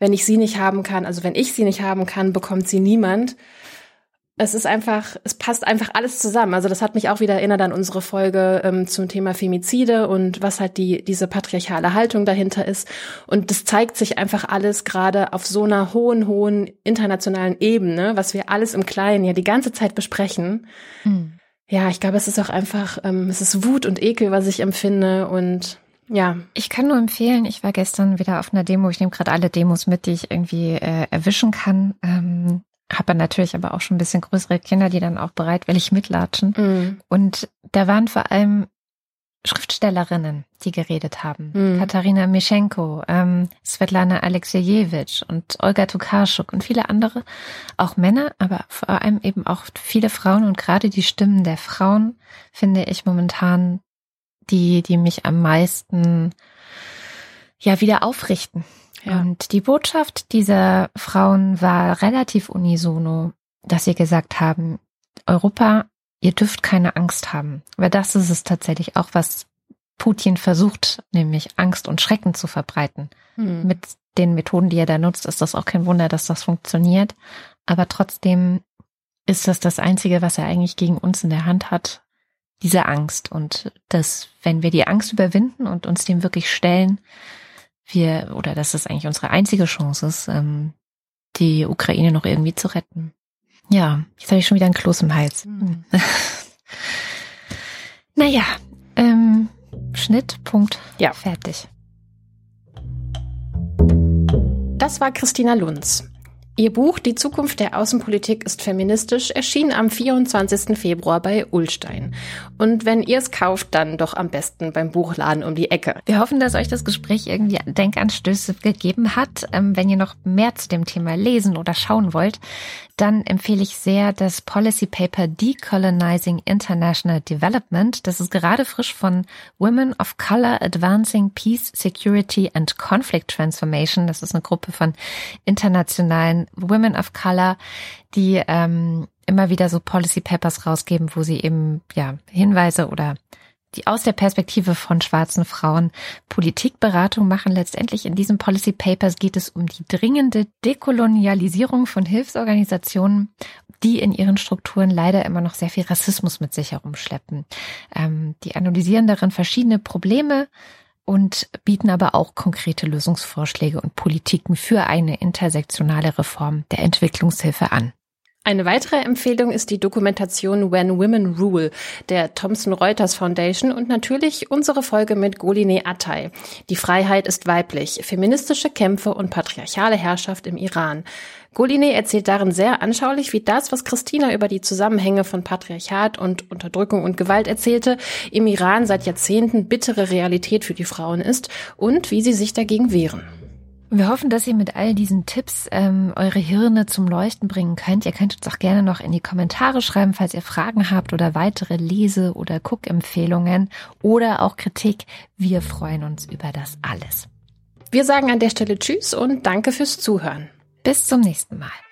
wenn ich sie nicht haben kann, also wenn ich sie nicht haben kann, bekommt sie niemand es ist einfach, es passt einfach alles zusammen. Also das hat mich auch wieder erinnert an unsere Folge ähm, zum Thema Femizide und was halt die diese patriarchale Haltung dahinter ist. Und das zeigt sich einfach alles gerade auf so einer hohen, hohen internationalen Ebene, was wir alles im Kleinen ja die ganze Zeit besprechen. Mhm. ja, ich glaube, es ist auch einfach, ähm, es ist Wut und Ekel, was ich empfinde und ja. Ich kann nur empfehlen, ich war gestern wieder auf einer Demo, ich nehme gerade alle Demos mit, die ich irgendwie äh, erwischen kann. Ähm, habe natürlich aber auch schon ein bisschen größere Kinder, die dann auch bereitwillig mitlatschen. Mhm. Und da waren vor allem Schriftstellerinnen, die geredet haben. Mhm. Katharina Mischenko, ähm, Svetlana Alexejewitsch und Olga Tukaschuk und viele andere, auch Männer, aber vor allem eben auch viele Frauen und gerade die Stimmen der Frauen finde ich momentan die, die mich am meisten ja wieder aufrichten. Ja. Und die Botschaft dieser Frauen war relativ unisono, dass sie gesagt haben, Europa ihr dürft keine Angst haben. Weil das ist es tatsächlich auch, was Putin versucht, nämlich Angst und Schrecken zu verbreiten. Hm. Mit den Methoden, die er da nutzt, ist das auch kein Wunder, dass das funktioniert. Aber trotzdem ist das das Einzige, was er eigentlich gegen uns in der Hand hat, diese Angst. Und dass, wenn wir die Angst überwinden und uns dem wirklich stellen, wir, oder dass das eigentlich unsere einzige Chance ist, ähm, die Ukraine noch irgendwie zu retten. Ja, jetzt habe ich schon wieder einen Kloß im Hals. Mhm. <laughs> naja, ähm, Schnitt, Punkt, ja. fertig. Das war Christina Lunz. Ihr Buch Die Zukunft der Außenpolitik ist feministisch erschien am 24. Februar bei Ullstein. Und wenn ihr es kauft, dann doch am besten beim Buchladen um die Ecke. Wir hoffen, dass euch das Gespräch irgendwie Denkanstöße gegeben hat. Ähm, wenn ihr noch mehr zu dem Thema lesen oder schauen wollt, dann empfehle ich sehr das Policy Paper Decolonizing International Development. Das ist gerade frisch von Women of Color Advancing Peace, Security and Conflict Transformation. Das ist eine Gruppe von internationalen Women of Color, die ähm, immer wieder so Policy Papers rausgeben, wo sie eben ja Hinweise oder die aus der Perspektive von schwarzen Frauen Politikberatung machen. Letztendlich in diesem Policy Papers geht es um die dringende Dekolonialisierung von Hilfsorganisationen, die in ihren Strukturen leider immer noch sehr viel Rassismus mit sich herumschleppen. Ähm, die analysieren darin verschiedene Probleme und bieten aber auch konkrete Lösungsvorschläge und Politiken für eine intersektionale Reform der Entwicklungshilfe an. Eine weitere Empfehlung ist die Dokumentation When Women Rule der Thomson Reuters Foundation und natürlich unsere Folge mit Goline Attay. Die Freiheit ist weiblich, feministische Kämpfe und patriarchale Herrschaft im Iran. Goline erzählt darin sehr anschaulich, wie das, was Christina über die Zusammenhänge von Patriarchat und Unterdrückung und Gewalt erzählte, im Iran seit Jahrzehnten bittere Realität für die Frauen ist und wie sie sich dagegen wehren. Wir hoffen, dass ihr mit all diesen Tipps ähm, eure Hirne zum Leuchten bringen könnt. Ihr könnt uns auch gerne noch in die Kommentare schreiben, falls ihr Fragen habt oder weitere Lese- oder Guckempfehlungen oder auch Kritik. Wir freuen uns über das alles. Wir sagen an der Stelle Tschüss und danke fürs Zuhören. Bis zum nächsten Mal.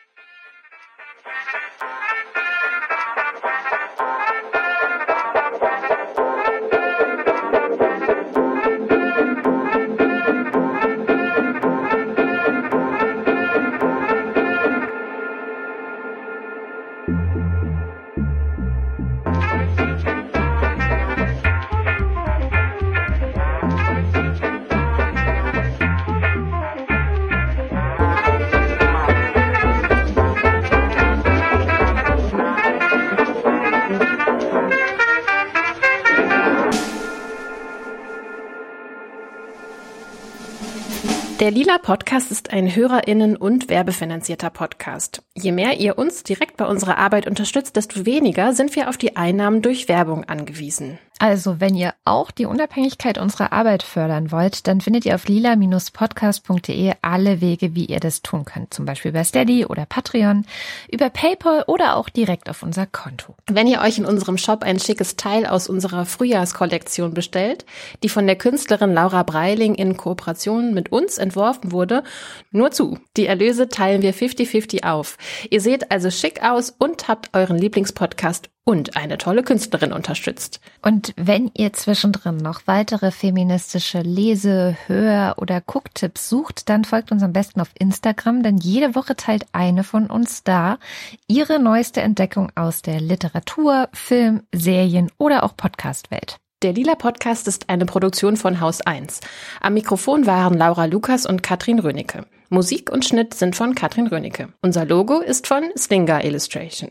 Der Lila Podcast ist ein Hörerinnen- und werbefinanzierter Podcast. Je mehr ihr uns direkt bei unserer Arbeit unterstützt, desto weniger sind wir auf die Einnahmen durch Werbung angewiesen. Also, wenn ihr auch die Unabhängigkeit unserer Arbeit fördern wollt, dann findet ihr auf lila-podcast.de alle Wege, wie ihr das tun könnt. Zum Beispiel über Steady oder Patreon, über PayPal oder auch direkt auf unser Konto. Wenn ihr euch in unserem Shop ein schickes Teil aus unserer Frühjahrskollektion bestellt, die von der Künstlerin Laura Breiling in Kooperation mit uns entworfen wurde, nur zu. Die Erlöse teilen wir 50-50 auf. Ihr seht also schick aus und habt euren Lieblingspodcast und eine tolle Künstlerin unterstützt. Und wenn ihr zwischendrin noch weitere feministische Lese-, Hör- oder Gucktipps sucht, dann folgt uns am besten auf Instagram, denn jede Woche teilt eine von uns da ihre neueste Entdeckung aus der Literatur, Film, Serien oder auch Podcast-Welt. Der Lila Podcast ist eine Produktion von Haus 1. Am Mikrofon waren Laura Lukas und Katrin Rönecke. Musik und Schnitt sind von Katrin Rönecke. Unser Logo ist von Slinger Illustration